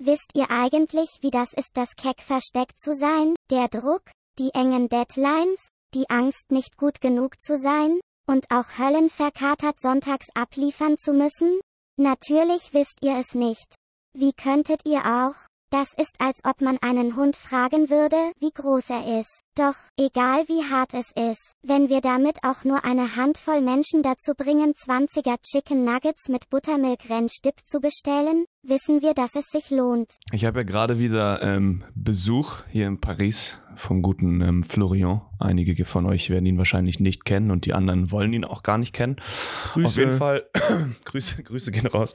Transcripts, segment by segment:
Wisst ihr eigentlich, wie das ist, das keck versteckt zu sein? Der Druck, die engen Deadlines, die Angst, nicht gut genug zu sein? Und auch höllenverkatert sonntags abliefern zu müssen? Natürlich wisst ihr es nicht. Wie könntet ihr auch? Das ist, als ob man einen Hund fragen würde, wie groß er ist. Doch, egal wie hart es ist, wenn wir damit auch nur eine Handvoll Menschen dazu bringen, 20er Chicken Nuggets mit Buttermilk Rennstipp zu bestellen, wissen wir, dass es sich lohnt. Ich habe ja gerade wieder ähm, Besuch hier in Paris vom guten ähm, Florian. Einige von euch werden ihn wahrscheinlich nicht kennen und die anderen wollen ihn auch gar nicht kennen. Grüße. Auf jeden Fall, Grüße, Grüße gehen raus.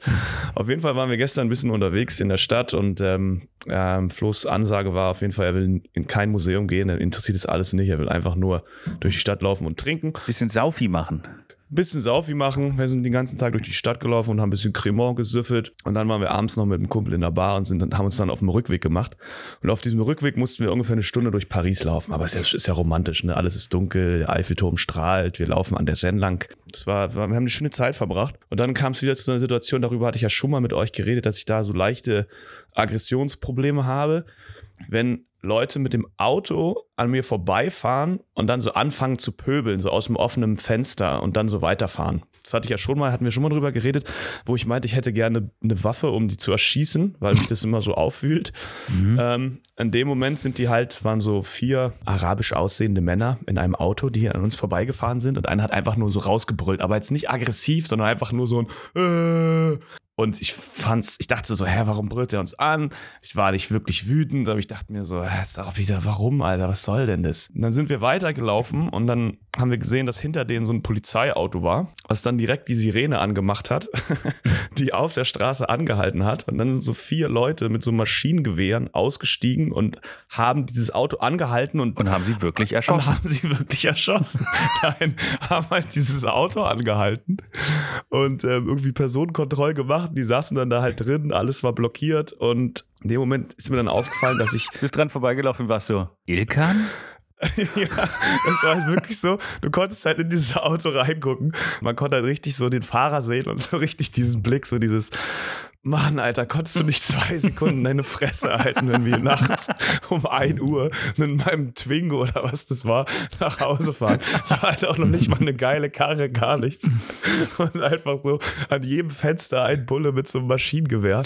Auf jeden Fall waren wir gestern ein bisschen unterwegs in der Stadt und ähm, ähm, Flo's Ansage war auf jeden Fall, er will in kein Museum gehen, er interessiert es alles nicht, er will einfach nur durch die Stadt laufen und trinken. Bisschen Saufi machen ein bisschen Saufi machen. Wir sind den ganzen Tag durch die Stadt gelaufen und haben ein bisschen Cremant gesüffelt. Und dann waren wir abends noch mit einem Kumpel in der Bar und sind, haben uns dann auf dem Rückweg gemacht. Und auf diesem Rückweg mussten wir ungefähr eine Stunde durch Paris laufen. Aber es ist ja, ist ja romantisch, ne? Alles ist dunkel, der Eiffelturm strahlt, wir laufen an der Seine lang. Das war, wir haben eine schöne Zeit verbracht. Und dann kam es wieder zu einer Situation, darüber hatte ich ja schon mal mit euch geredet, dass ich da so leichte Aggressionsprobleme habe. Wenn Leute mit dem Auto an mir vorbeifahren und dann so anfangen zu pöbeln, so aus dem offenen Fenster und dann so weiterfahren. Das hatte ich ja schon mal, hatten wir schon mal drüber geredet, wo ich meinte, ich hätte gerne eine Waffe, um die zu erschießen, weil mich das immer so auffühlt. Mhm. Ähm, in dem Moment sind die halt, waren so vier arabisch aussehende Männer in einem Auto, die an uns vorbeigefahren sind und einer hat einfach nur so rausgebrüllt, aber jetzt nicht aggressiv, sondern einfach nur so ein äh, und ich fand's, ich dachte so, hä, warum brüllt er uns an? Ich war nicht wirklich wütend, aber ich dachte mir so, hä, ist auch wieder, warum, Alter, was soll denn das? Und dann sind wir weitergelaufen und dann haben wir gesehen, dass hinter denen so ein Polizeiauto war, was dann direkt die Sirene angemacht hat, die auf der Straße angehalten hat. Und dann sind so vier Leute mit so Maschinengewehren ausgestiegen und haben dieses Auto angehalten und, und haben sie wirklich erschossen. Und haben sie wirklich erschossen. Nein, haben halt dieses Auto angehalten und ähm, irgendwie Personenkontrolle gemacht gemacht. Die saßen dann da halt drin, alles war blockiert und in dem Moment ist mir dann aufgefallen, dass ich. Du bist dran vorbeigelaufen, warst so, Ilkan? ja, das war halt wirklich so. Du konntest halt in dieses Auto reingucken. Man konnte halt richtig so den Fahrer sehen und so richtig diesen Blick, so dieses, Mann, Alter, konntest du nicht zwei Sekunden deine Fresse halten, wenn wir nachts um 1 Uhr mit meinem Twingo oder was das war, nach Hause fahren. Es war halt auch noch nicht mal eine geile Karre, gar nichts. Und einfach so an jedem Fenster ein Bulle mit so einem Maschinengewehr.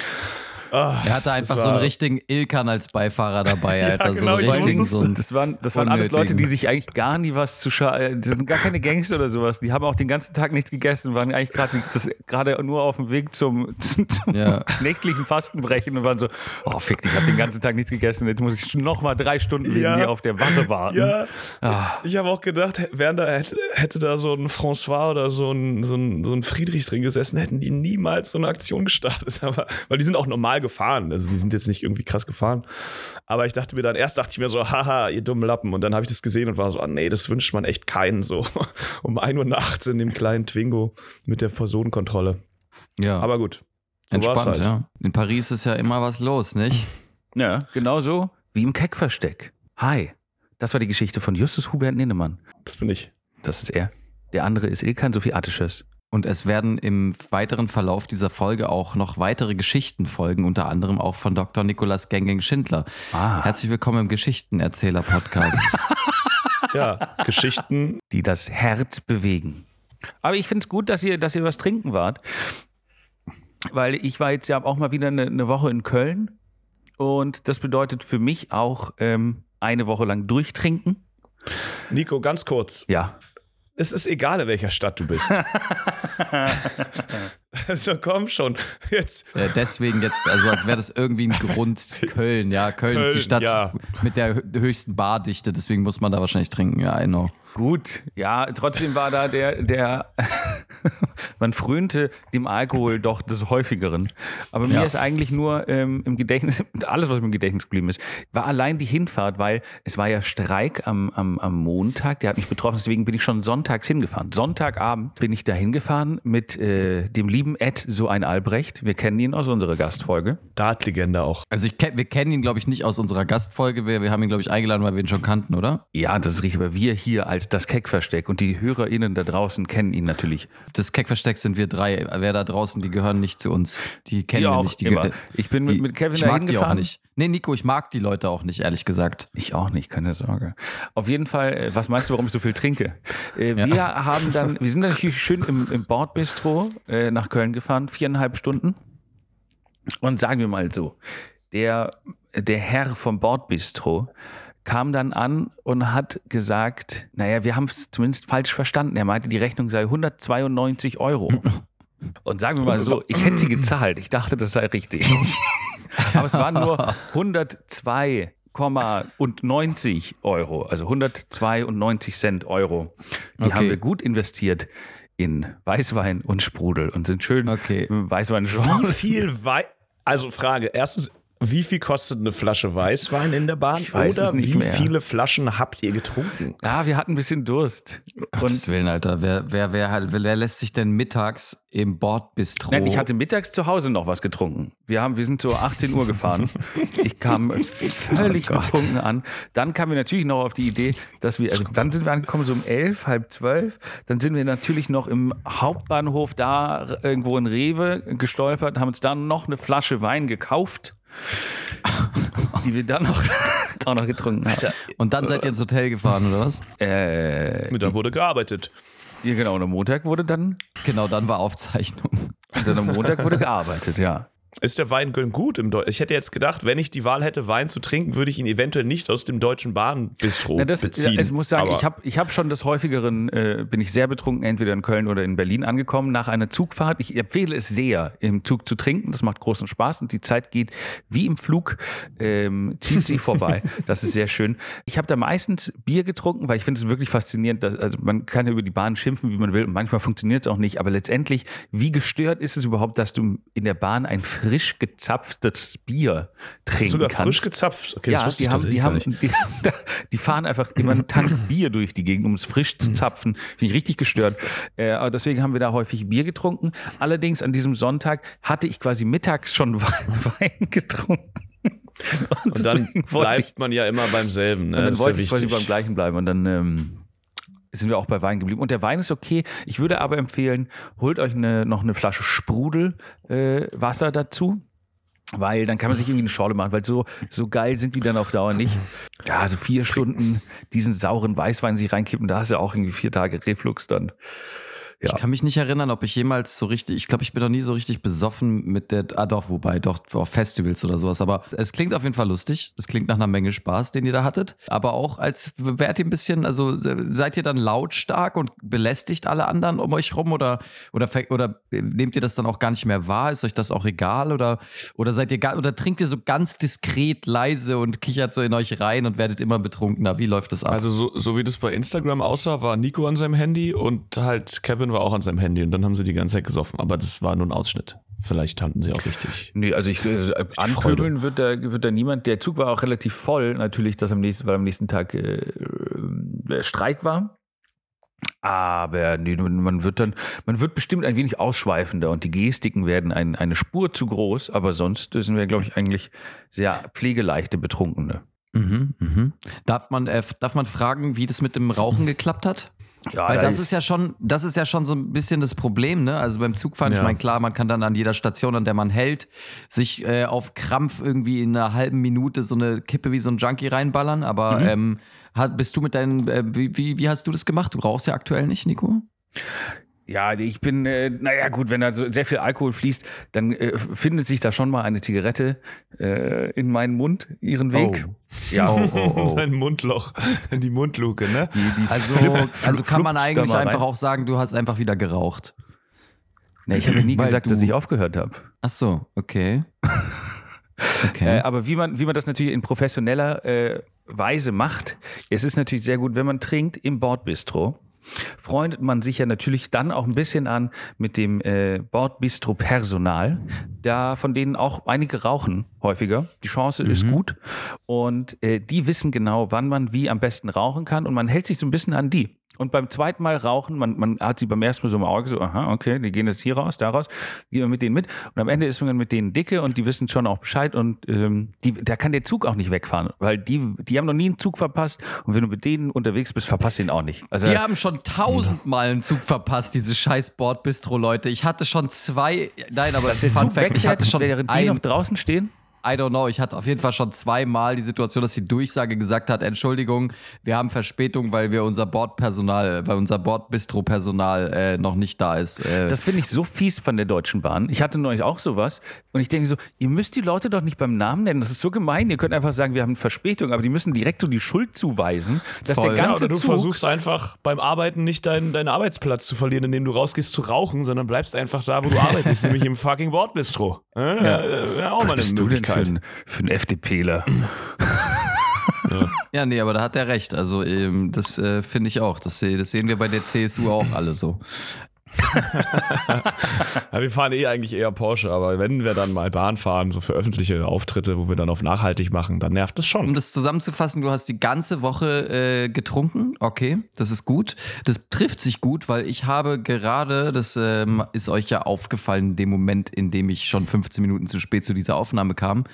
Ach, er hatte einfach so einen richtigen Ilkan als Beifahrer dabei, Alter. ja, genau, so einen richtigen, das, so einen das waren, das waren alles Leute, die sich eigentlich gar nie was zu schaden, das sind gar keine Gangster oder sowas. Die haben auch den ganzen Tag nichts gegessen, waren eigentlich gerade nur auf dem Weg zum, zum ja. nächtlichen Fastenbrechen und waren so, oh fick, ich habe den ganzen Tag nichts gegessen, jetzt muss ich noch mal drei Stunden wegen ja. mir auf der Wache warten. Ja, ah. ich habe auch gedacht, wären da, hätte, hätte, da so ein François oder so ein, so, ein, so ein Friedrich drin gesessen, hätten die niemals so eine Aktion gestartet. Aber, weil die sind auch normal normal gefahren. Also die sind jetzt nicht irgendwie krass gefahren. Aber ich dachte mir dann, erst dachte ich mir so, haha, ihr dummen Lappen. Und dann habe ich das gesehen und war so, ah, nee, das wünscht man echt keinen. So um 1 Uhr nachts in dem kleinen Twingo mit der Personenkontrolle. Ja. Aber gut. So Entspannt, halt. ja. In Paris ist ja immer was los, nicht? Ja, genauso wie im Keckversteck. Hi. Das war die Geschichte von Justus Hubert Ninnemann. Das bin ich. Das ist er. Der andere ist Ilkan Sophie Attisches. Und es werden im weiteren Verlauf dieser Folge auch noch weitere Geschichten folgen, unter anderem auch von Dr. Nikolaus Gengeng Schindler. Ah. Herzlich willkommen im Geschichtenerzähler-Podcast. ja, Geschichten, die das Herz bewegen. Aber ich finde es gut, dass ihr, dass ihr was trinken wart. Weil ich war jetzt ja auch mal wieder eine, eine Woche in Köln. Und das bedeutet für mich auch ähm, eine Woche lang durchtrinken. Nico, ganz kurz. Ja es ist egal, in welcher Stadt du bist. also komm schon. Jetzt. Ja, deswegen jetzt, also als wäre das irgendwie ein Grund. Köln, ja. Köln, Köln ist die Stadt ja. mit der höchsten Bardichte, deswegen muss man da wahrscheinlich trinken, ja, I know. Gut, ja, trotzdem war da der, der, man frönte dem Alkohol doch des Häufigeren. Aber mir ja. ist eigentlich nur ähm, im Gedächtnis, alles, was mir im Gedächtnis geblieben ist, war allein die Hinfahrt, weil es war ja Streik am, am, am Montag, der hat mich betroffen, deswegen bin ich schon sonntags hingefahren. Sonntagabend bin ich da hingefahren mit äh, dem lieben Ed so ein Albrecht. Wir kennen ihn aus unserer Gastfolge. Dartlegende auch. Also ich kenn, wir kennen ihn, glaube ich, nicht aus unserer Gastfolge. Wir, wir haben ihn, glaube ich, eingeladen, weil wir ihn schon kannten, oder? Ja, das ist richtig. Aber wir hier als das Keckversteck und die HörerInnen da draußen kennen ihn natürlich. Das Keckversteck sind wir drei. Wer da draußen, die gehören nicht zu uns. Die kennen wir auch nicht. Die, immer. Ich bin mit, die, mit Kevin ich dahin mag die auch gefahren. nicht. Nee, Nico, ich mag die Leute auch nicht, ehrlich gesagt. Ich auch nicht, keine Sorge. Auf jeden Fall, äh, was meinst du, warum ich so viel trinke? Äh, Ja. Wir haben dann, wir sind natürlich schön im, im Bordbistro äh, nach Köln gefahren, viereinhalb Stunden. Und sagen wir mal so, der, der Herr vom Bordbistro kam dann an und hat gesagt, naja, wir haben es zumindest falsch verstanden. Er meinte, die Rechnung sei 192 Euro. Und sagen wir mal so, ich hätte sie gezahlt. Ich dachte, das sei richtig. Aber es waren nur 102,90 Euro, also 192 Cent Euro. Die Okay. haben wir gut investiert in Weißwein und Sprudel und sind schön Okay. Weißwein Wie viel Wein. Also Frage, erstens, wie viel kostet eine Flasche Weißwein in der Bahn? Ich weiß Oder es nicht wie mehr. viele Flaschen habt ihr getrunken? Ja, wir hatten ein bisschen Durst. Gottes Und Willen, Alter. Wer, wer, wer, halt, wer lässt sich denn mittags im Bordbistro? Nein, ich hatte mittags zu Hause noch was getrunken. Wir, haben, wir sind so 18 Uhr gefahren. Ich kam völlig Oh betrunken an. Dann kamen wir natürlich noch auf die Idee, dass wir, also wann sind wir angekommen? So um elf, halb zwölf. Dann sind wir natürlich noch im Hauptbahnhof da irgendwo in Rewe gestolpert, haben uns dann noch eine Flasche Wein gekauft, die wir dann noch, auch noch getrunken haben. Und dann seid ihr ins Hotel gefahren, oder was? Äh, Da wurde gearbeitet. ja, genau, und am Montag wurde dann, Genau, dann war Aufzeichnung. und dann am Montag wurde gearbeitet, ja. Ist der Wein gut im Deutschen? Ich hätte jetzt gedacht, wenn ich die Wahl hätte, Wein zu trinken, würde ich ihn eventuell nicht aus dem deutschen Bahnbistro Na, das, beziehen. ja, ich muss sagen, Aber ich habe ich hab schon des häufigeren, äh, bin ich sehr betrunken, entweder in Köln oder in Berlin angekommen, nach einer Zugfahrt. Ich empfehle es sehr, im Zug zu trinken. Das macht großen Spaß und die Zeit geht wie im Flug, ähm, zieht sie vorbei. Das ist sehr schön. Ich habe da meistens Bier getrunken, weil ich finde es wirklich faszinierend. Dass, also man kann ja über die Bahn schimpfen, wie man will und manchmal funktioniert es auch nicht. Aber letztendlich, wie gestört ist es überhaupt, dass du in der Bahn ein frisch gezapftes Bier trinken sogar kannst? frisch gezapft. Okay, das ja, wusste die ich haben, die, haben, die, die fahren einfach immer einen Tank Bier durch die Gegend, um es frisch zu zapfen. Finde ich richtig gestört. Äh, aber deswegen haben wir da häufig Bier getrunken. Allerdings an diesem Sonntag hatte ich quasi mittags schon Wein getrunken. Und, Und dann bleibt man ja immer beim selben. Ne? dann Das wollte ich quasi beim gleichen bleiben. Und dann ähm, sind wir auch bei Wein geblieben. Und der Wein ist okay. Ich würde aber empfehlen, holt euch eine, noch eine Flasche Sprudel äh, dazu. Weil dann kann man sich irgendwie eine Schorle machen, weil so, so geil sind die dann auf Dauer nicht. Ja, so vier Stunden diesen sauren Weißwein sich reinkippen, da hast du auch irgendwie vier Tage Reflux dann. Ja. Ich kann mich nicht erinnern, ob ich jemals so richtig, ich glaube, ich bin noch nie so richtig besoffen mit der, ah doch, wobei, doch, auf Festivals oder sowas. Aber es klingt auf jeden Fall lustig. Es klingt nach einer Menge Spaß, den ihr da hattet. Aber auch als wärt ihr ein bisschen, also se- seid ihr dann lautstark und belästigt alle anderen um euch rum oder, oder, oder nehmt ihr das dann auch gar nicht mehr wahr? Ist euch das auch egal oder, oder seid ihr, oder trinkt ihr so ganz diskret leise und kichert so in euch rein und werdet immer betrunkener? Wie läuft das ab? Also so, so wie das bei Instagram aussah, war Nico an seinem Handy und halt Kevin war auch an seinem Handy und dann haben sie die ganze Zeit gesoffen. Aber das war nur ein Ausschnitt. Vielleicht hatten sie auch richtig. Nee, also ich äh, anpöbeln wird da, wird da niemand. Der Zug war auch relativ voll, natürlich, dass am nächsten, weil am nächsten Tag äh, äh, Streik war. Aber nee, man wird dann, man wird bestimmt ein wenig ausschweifender und die Gestiken werden ein, eine Spur zu groß, aber sonst sind wir, glaube ich, eigentlich sehr pflegeleichte Betrunkene. Mhm, mhm. Darf man, äh, darf man fragen, wie das mit dem Rauchen geklappt hat? Ja, Weil da das ist ja schon, das ist ja schon so ein bisschen das Problem, ne? Also beim Zugfahren, ich Ja. meine, klar, man kann dann an jeder Station, an der man hält, sich äh, auf Krampf irgendwie in einer halben Minute so eine Kippe wie so ein Junkie reinballern. Aber ähm, hat, bist du mit deinen, äh, wie, wie, wie hast du das gemacht? Du rauchst ja aktuell nicht, Nico? Ja, ich bin, äh, naja gut, wenn da so sehr viel Alkohol fließt, dann äh, findet sich da schon mal eine Zigarette äh, in meinen Mund, ihren Weg. Oh. Ja, Oh, oh, oh. Sein Mundloch, in die Mundluke, ne? Die, die Also, also kann man eigentlich einfach auch sagen, du hast einfach wieder geraucht. Nee, ich habe ja nie gesagt, du- dass ich aufgehört habe. Ach so, okay. Okay. Äh, aber wie man, wie man das natürlich in professioneller äh, Weise macht, es ist natürlich sehr gut, wenn man trinkt im Bordbistro. Freundet man sich ja natürlich dann auch ein bisschen an mit dem äh, Bordbistro-Personal, da von denen auch einige rauchen häufiger. Die Chance ist Mhm. gut und äh, die wissen genau, wann man wie am besten rauchen kann und man hält sich so ein bisschen an die. Und beim zweiten Mal rauchen, man, man hat sie beim ersten Mal so im Auge so, aha, okay, die gehen jetzt hier raus, da raus, gehen wir mit denen mit. Und am Ende ist man mit denen dicke und die wissen schon auch Bescheid und ähm, die, da kann der Zug auch nicht wegfahren, weil die, die haben noch nie einen Zug verpasst und wenn du mit denen unterwegs bist, verpasst ihn auch nicht. Also Die haben schon tausendmal einen Zug verpasst, diese scheiß Bordbistro-Leute. Ich hatte schon zwei, nein, aber dass der Fun Fact, ich hatte schon während die noch draußen stehen. I don't know, ich hatte auf jeden Fall schon zweimal die Situation, dass die Durchsage gesagt hat, Entschuldigung, wir haben Verspätung, weil wir unser Bordpersonal, weil unser Bordbistro-Personal äh, noch nicht da ist. Äh, Das finde ich so fies von der Deutschen Bahn. Ich hatte neulich auch sowas und ich denke so, ihr müsst die Leute doch nicht beim Namen nennen. Das ist so gemein. Ihr könnt einfach sagen, wir haben Verspätung, aber die müssen direkt so die Schuld zuweisen, dass Voll. der Ja, ganze oder du Zug versuchst einfach beim Arbeiten nicht deinen, deinen Arbeitsplatz zu verlieren, indem du rausgehst zu rauchen, sondern bleibst einfach da, wo du arbeitest, nämlich im fucking Bordbistro. Ja, ja. ja auch mal eine bist für Möglichkeit. ein, für ein FDPler? ja, nee, aber da hat er recht. Also ähm, das äh, finde ich auch. Das, das sehen wir bei der CSU auch alle so. Ja, wir fahren eh eigentlich eher Porsche, aber wenn wir dann mal Bahn fahren, so für öffentliche Auftritte, wo wir dann auf nachhaltig machen, dann nervt Um schon. das zusammenzufassen, du hast die ganze Woche äh, getrunken. Okay, das ist gut. Das trifft sich gut, weil ich habe gerade, das ähm, ist euch ja aufgefallen in dem Moment, in dem ich schon 15 Minuten zu spät zu dieser Aufnahme kam.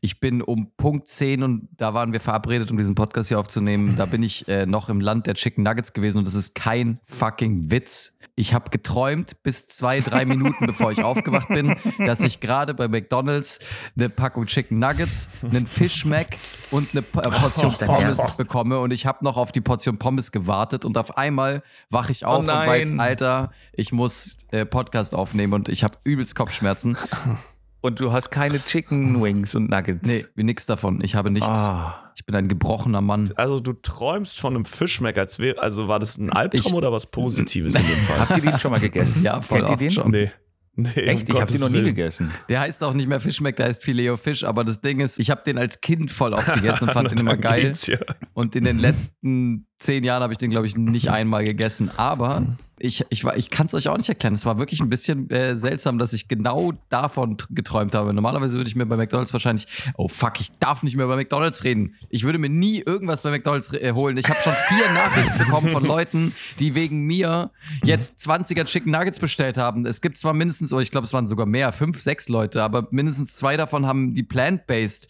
Ich bin um Punkt 10 und da waren wir verabredet, um diesen Podcast hier aufzunehmen. Da bin ich äh, noch im Land der Chicken Nuggets gewesen und das ist kein fucking Witz. Ich habe geträumt bis zwei, drei Minuten, bevor ich aufgewacht bin, dass ich gerade bei McDonalds eine Packung Chicken Nuggets, einen Fish Mac und eine P- äh, Portion dein Pommes bekomme. Und ich habe noch auf die Portion Pommes gewartet und auf einmal wache ich auf und nein. weiß, Alter, ich muss äh, Podcast aufnehmen und ich habe übelst Kopfschmerzen. Und du hast keine Chicken Wings und Nuggets. Nee, wie nix davon. Ich habe nichts. Ah. Ich bin ein gebrochener Mann. Also du träumst von einem Fischmeck, als wäre, also war das ein Albtraum Ich- oder was Positives in dem Fall? Habt ihr den schon mal gegessen? Ja, voll Kennt ihr den? schon. Nee. Nee, Echt? um Ich habe den noch nie gegessen. Der heißt auch nicht mehr Fischmeck, der heißt Fileo Fisch, aber das Ding ist, ich habe den als Kind voll oft gegessen und fand den immer geil. ja. Und in den letzten zehn Jahren habe ich den, glaube ich, nicht einmal gegessen. Aber ich, ich, ich kann es euch auch nicht erklären. Es war wirklich ein bisschen äh, seltsam, dass ich genau davon geträumt habe. Normalerweise würde ich mir bei McDonalds wahrscheinlich, oh fuck, ich darf nicht mehr bei McDonalds reden. Ich würde mir nie irgendwas bei McDonalds äh, holen. Ich habe schon vier Nachrichten bekommen von Leuten, die wegen mir jetzt 20er Chicken Nuggets bestellt haben. Es gibt zwar mindestens, oh, ich glaube, es waren sogar mehr, fünf, sechs Leute, aber mindestens zwei davon haben die plant-based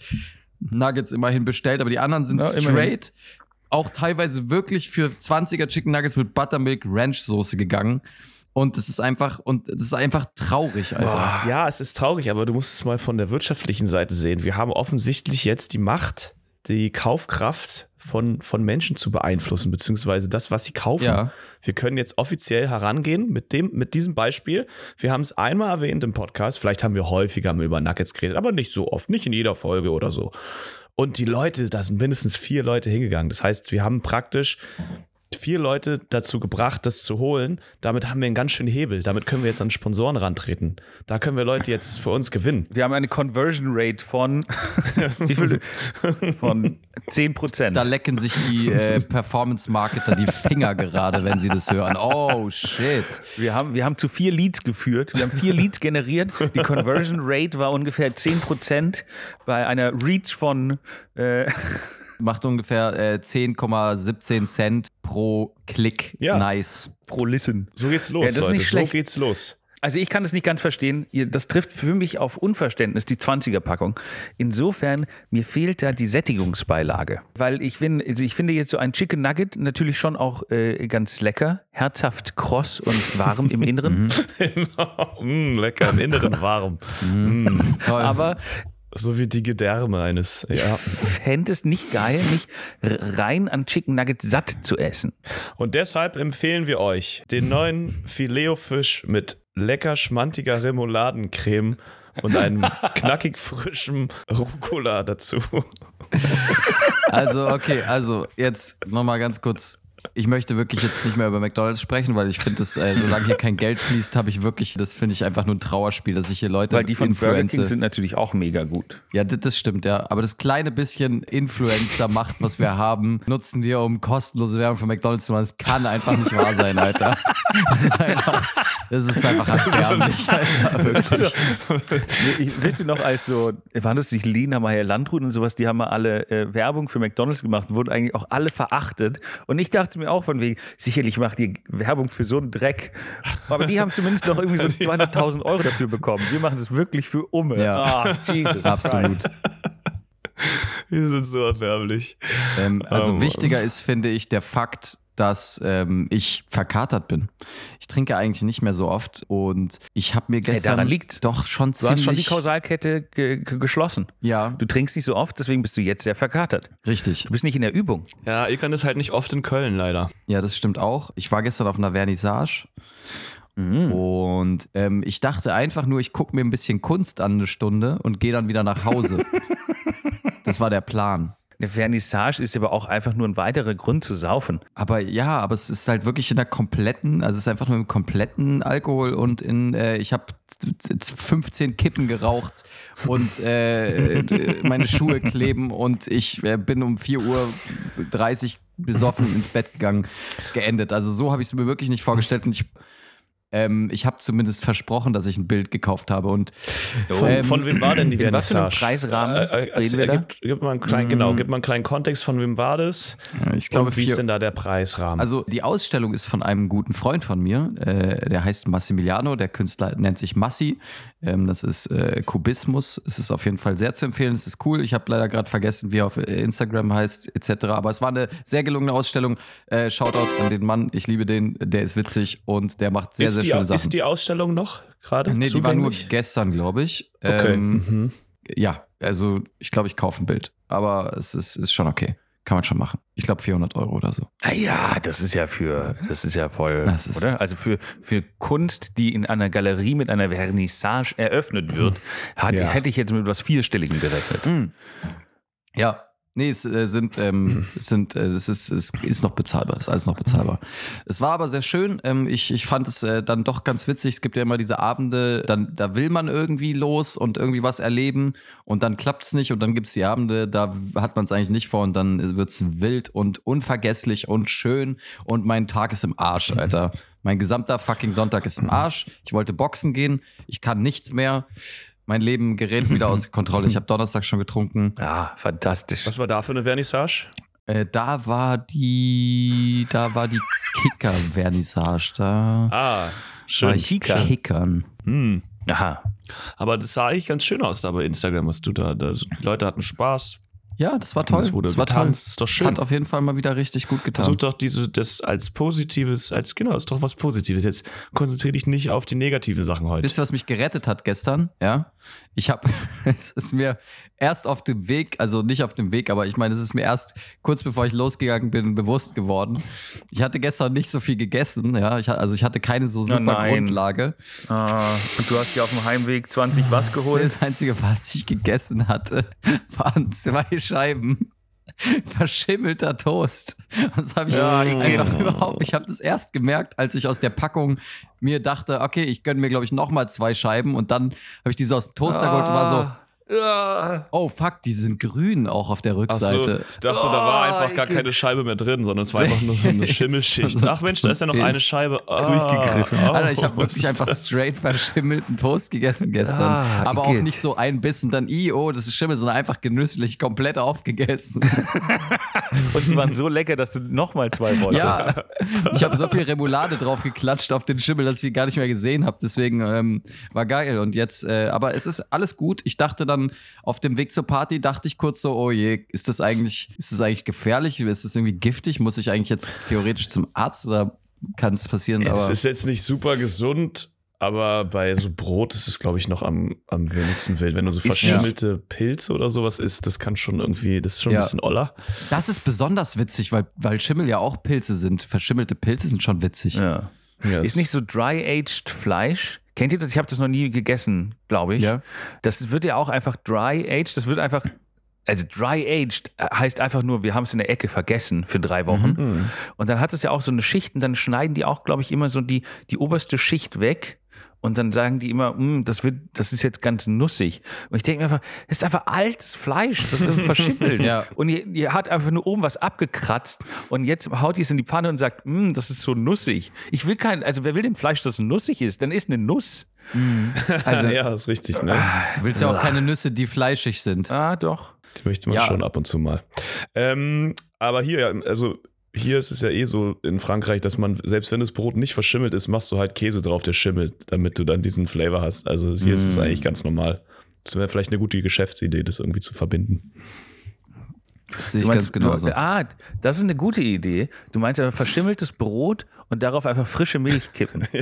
Nuggets immerhin bestellt, aber die anderen sind Ja, immerhin. Auch teilweise wirklich für 20er Chicken Nuggets mit Buttermilk Ranch Soße gegangen. Und das ist einfach, und das ist einfach traurig, Alter. Ja, es ist traurig, aber du musst es mal von der wirtschaftlichen Seite sehen. Wir haben offensichtlich jetzt die Macht, die Kaufkraft von, von Menschen zu beeinflussen, beziehungsweise das, was sie kaufen. Ja. Wir können jetzt offiziell herangehen mit, dem, mit diesem Beispiel. Wir haben es einmal erwähnt im Podcast, vielleicht haben wir häufiger mal über Nuggets geredet, aber nicht so oft, nicht in jeder Folge oder so. Und die Leute, da sind mindestens vier Leute hingegangen. Das heißt, wir haben praktisch vier Leute dazu gebracht, das zu holen. Damit haben wir einen ganz schönen Hebel. Damit können wir jetzt an Sponsoren rantreten. Da können wir Leute jetzt für uns gewinnen. Wir haben eine Conversion Rate von wie viel? Von 10 Prozent. Da lecken sich die äh, Performance-Marketer die Finger gerade, wenn sie das hören. Oh, shit. Wir haben, wir haben zu vier Leads geführt. Wir haben vier Leads generiert. Die Conversion Rate war ungefähr 10 Prozent bei einer Reach von äh, Macht ungefähr äh, 10,17 Cent pro Klick. Ja. Nice. pro Listen. So geht's los, Ja, das ist nicht schlecht. So geht's los. Also ich kann es nicht ganz verstehen. Das trifft für mich auf Unverständnis, die 20er-Packung. Insofern, mir fehlt da die Sättigungsbeilage. Weil ich, bin, also ich finde jetzt so ein Chicken Nugget natürlich schon auch äh, ganz lecker, herzhaft kross und warm im Inneren. mm, lecker, im Inneren warm. Toll. Aber So wie die Gedärme eines. Ja. fände es nicht geil, mich rein an Chicken Nugget satt zu essen. Und deshalb empfehlen wir euch den neuen Fileofisch mit lecker schmantiger Remouladencreme und einem knackig frischem Rucola dazu. Also, okay, also jetzt nochmal ganz kurz. Ich möchte wirklich jetzt nicht mehr über McDonalds sprechen, weil ich finde, äh, solange hier kein Geld fließt, habe ich wirklich, das finde ich einfach nur ein Trauerspiel, dass ich hier Leute Weil die von Burger King influenze. sind natürlich auch mega gut. Ja, das, das stimmt, ja. Aber das kleine bisschen Influencer-Macht, was wir haben, nutzen wir, um kostenlose Werbung für McDonalds zu machen. Das kann einfach nicht wahr sein, Alter. Das ist einfach, das ist einfach erbärmlich, Alter. Wirklich. Ich, wisst ihr noch, als so, waren das nicht Lina Meyer Landrut und sowas, die haben mal alle äh, Werbung für McDonalds gemacht, wurden eigentlich auch alle verachtet. Und ich dachte dachte mir auch von wegen, sicherlich macht ihr Werbung für so einen Dreck. Aber die haben zumindest noch irgendwie so 200.000 Euro dafür bekommen. Wir machen das wirklich für Umme. Ja. Ah, Jesus. Absolut. Wir sind so erbärmlich. Ähm, also Ähm, wichtiger ist, finde ich, der Fakt, dass ähm, ich verkatert bin. Ich trinke eigentlich nicht mehr so oft und ich habe mir gestern daran liegt's. doch schon Du ziemlich hast schon die Kausalkette ge ge geschlossen. ja Du trinkst nicht so oft, deswegen bist du jetzt sehr verkatert. richtig. Du bist nicht in der Übung. Ja, Ilkan ist halt nicht oft in Köln, leider. Ja, das stimmt auch. Ich war gestern auf einer Vernissage Mhm. und ähm, ich dachte einfach nur, ich gucke mir ein bisschen Kunst an eine Stunde und gehe dann wieder nach Hause. das war der Plan. Eine Vernissage ist aber auch einfach nur ein weiterer Grund zu saufen. Aber ja, aber es ist halt wirklich in der kompletten, also es ist einfach nur im kompletten Alkohol und in, äh, ich habe 15 Kippen geraucht und äh, äh, meine Schuhe kleben und ich äh, bin um 4.30 Uhr besoffen ins Bett gegangen, geendet. Also so habe ich es mir wirklich nicht vorgestellt und ich, ähm, ich habe zumindest versprochen, dass ich ein Bild gekauft habe und Von, Ähm, von wem war denn die in was für Vernissage? Preisrahmen Äh, äh, reden wir da? gib, gib mal einen kleinen, genau, gib mal einen kleinen Kontext, von wem war das? äh, ich glaube, Und wie vier, ist denn da der Preisrahmen? Also die Ausstellung ist von einem guten Freund von mir, äh, der heißt Massimiliano, der Künstler nennt sich Massi. Ähm, das ist äh, Kubismus. Es ist auf jeden Fall sehr zu empfehlen. Es ist cool. Ich habe leider gerade vergessen, wie er auf Instagram heißt etc. Aber es war eine sehr gelungene Ausstellung. Äh, Shoutout an den Mann. Ich liebe den. Der ist witzig und der macht sehr ist, sehr die, schöne ist Sachen. die Ausstellung noch gerade? nee, die war nur zugänglich? gestern, glaube ich. Okay. Ähm, mhm. Ja, also ich glaube, ich kaufe ein Bild. Aber es ist, ist schon okay. Kann man schon machen. Ich glaube 400 Euro oder so. Naja, das ist ja für, das ist ja voll, Das ist- oder? Also für, für Kunst, die in einer Galerie mit einer Vernissage eröffnet wird, hat, Ja. hätte ich jetzt mit was Vierstelligen gerechnet. Mm. Ja. Nee, es äh, sind, ähm, sind, äh, es ist, es ist noch bezahlbar, ist alles noch bezahlbar. Es war aber sehr schön. Ähm, ich, ich fand es äh, dann doch ganz witzig. Es gibt ja immer diese Abende, dann, da will man irgendwie los und irgendwie was erleben und dann klappt es nicht und dann gibt es die Abende, da hat man es eigentlich nicht vor und dann wird es wild und unvergesslich und schön und mein Tag ist im Arsch, Alter. Mein gesamter fucking Sonntag ist im Arsch. Ich wollte boxen gehen, ich kann nichts mehr. Mein Leben gerät wieder aus Kontrolle. Ich habe Donnerstag schon getrunken. Ja, fantastisch. Was war da für eine Vernissage? Äh, da war die, da war die Kicker-Vernissage. Da Ah, war schön. ich Kicker. Kickern. Hm. Aha. Aber das sah eigentlich ganz schön aus da bei Instagram, was du da. da die Leute hatten Spaß. Ja, das war toll. Es wurde das war toll. getanzt, ist doch Das schön. hat auf jeden Fall mal wieder richtig gut getan. Versuch doch diese, das als Positives, als, genau, ist doch was Positives. Jetzt konzentriere dich nicht auf die negativen Sachen heute. Wisst ihr, was mich gerettet hat gestern? Ja, ich habe, es ist mir erst auf dem Weg, also nicht auf dem Weg, aber ich meine, es ist mir erst kurz bevor ich losgegangen bin bewusst geworden. Ich hatte gestern nicht so viel gegessen, ja, ich, also ich hatte keine so super nein. Grundlage. Ah, und du hast dir auf dem Heimweg 20 was geholt? Das Einzige, was ich gegessen hatte, waren zwei Scheiben verschimmelter Toast. Das habe ich Ja, einfach gehen. überhaupt. Ich habe das erst gemerkt, als ich aus der Packung mir dachte, okay, ich gönne mir glaube ich noch mal zwei Scheiben und dann habe ich diese aus dem Toaster geholt und war so, Ja. oh fuck, die sind grün auch auf der Ach so, Rückseite. ich dachte, da war Oh, einfach gar keine Scheibe mehr drin, sondern es war einfach nur so eine Schimmelschicht. Ach Mensch, da ist ja noch eine Scheibe ah, Durchgegriffen. Alter, ich habe oh, wirklich einfach das? straight verschimmelten Toast gegessen gestern. Ah, aber auch igitt. nicht so ein Biss und dann, i, oh, das ist Schimmel, sondern einfach genüsslich komplett aufgegessen. Und sie waren so lecker, dass du nochmal zwei wolltest. ja, ich habe so viel Remoulade drauf geklatscht auf den Schimmel, dass ich ihn gar nicht mehr gesehen habe. Deswegen ähm, war geil. Und jetzt, äh, aber es ist alles gut. Ich dachte dann auf dem Weg zur Party, dachte ich kurz so, oh je, ist das eigentlich, ist das eigentlich gefährlich? Ist das irgendwie giftig? Muss ich eigentlich jetzt theoretisch zum Arzt oder kann es passieren? Es ist jetzt nicht super gesund, aber bei so Brot ist es, glaube ich, noch am, am wenigsten wild. Wenn du so verschimmelte Pilze oder sowas isst, das kann schon irgendwie, das ist schon Ja. ein bisschen oller. das ist besonders witzig, weil, weil Schimmel ja auch Pilze sind. Verschimmelte Pilze sind schon witzig. Ja. Ja, Ist nicht so dry-aged Fleisch? Kennt ihr das? Ich habe das noch nie gegessen, glaube ich. Ja. Das wird ja auch einfach dry-aged. Das wird einfach, also dry-aged heißt einfach nur, wir haben es in der Ecke vergessen für drei Wochen. Mhm. Und dann hat es ja auch so eine Schicht und dann schneiden die auch, glaube ich, immer so die, die oberste Schicht weg. Und dann sagen die immer, "Mm, das wird, das ist jetzt ganz nussig. Und ich denke mir einfach, das ist einfach altes Fleisch, das ist verschimmelt. Ja. Und ihr, ihr hat einfach nur oben was abgekratzt und jetzt haut ihr es in die Pfanne und sagt, "Mm, das ist so nussig. Ich will kein, also wer will denn Fleisch, das nussig ist? Dann ist eine Nuss. Also, ja, ist richtig, ne? Du willst ja auch keine Nüsse, die fleischig sind. Ah, doch. Die möchte man Ja. schon ab und zu mal. Ähm, aber hier, ja, also hier ist es ja eh so in Frankreich, dass man, selbst wenn das Brot nicht verschimmelt ist, machst du halt Käse drauf, der schimmelt, damit du dann diesen Flavor hast. Also hier ist es Mm. eigentlich ganz normal. Das wäre vielleicht eine gute Geschäftsidee, das irgendwie zu verbinden. Das sehe ich meinst, ganz genauso. Du, ah, das ist eine gute Idee. Du meinst aber verschimmeltes Brot und darauf einfach frische Milch kippen.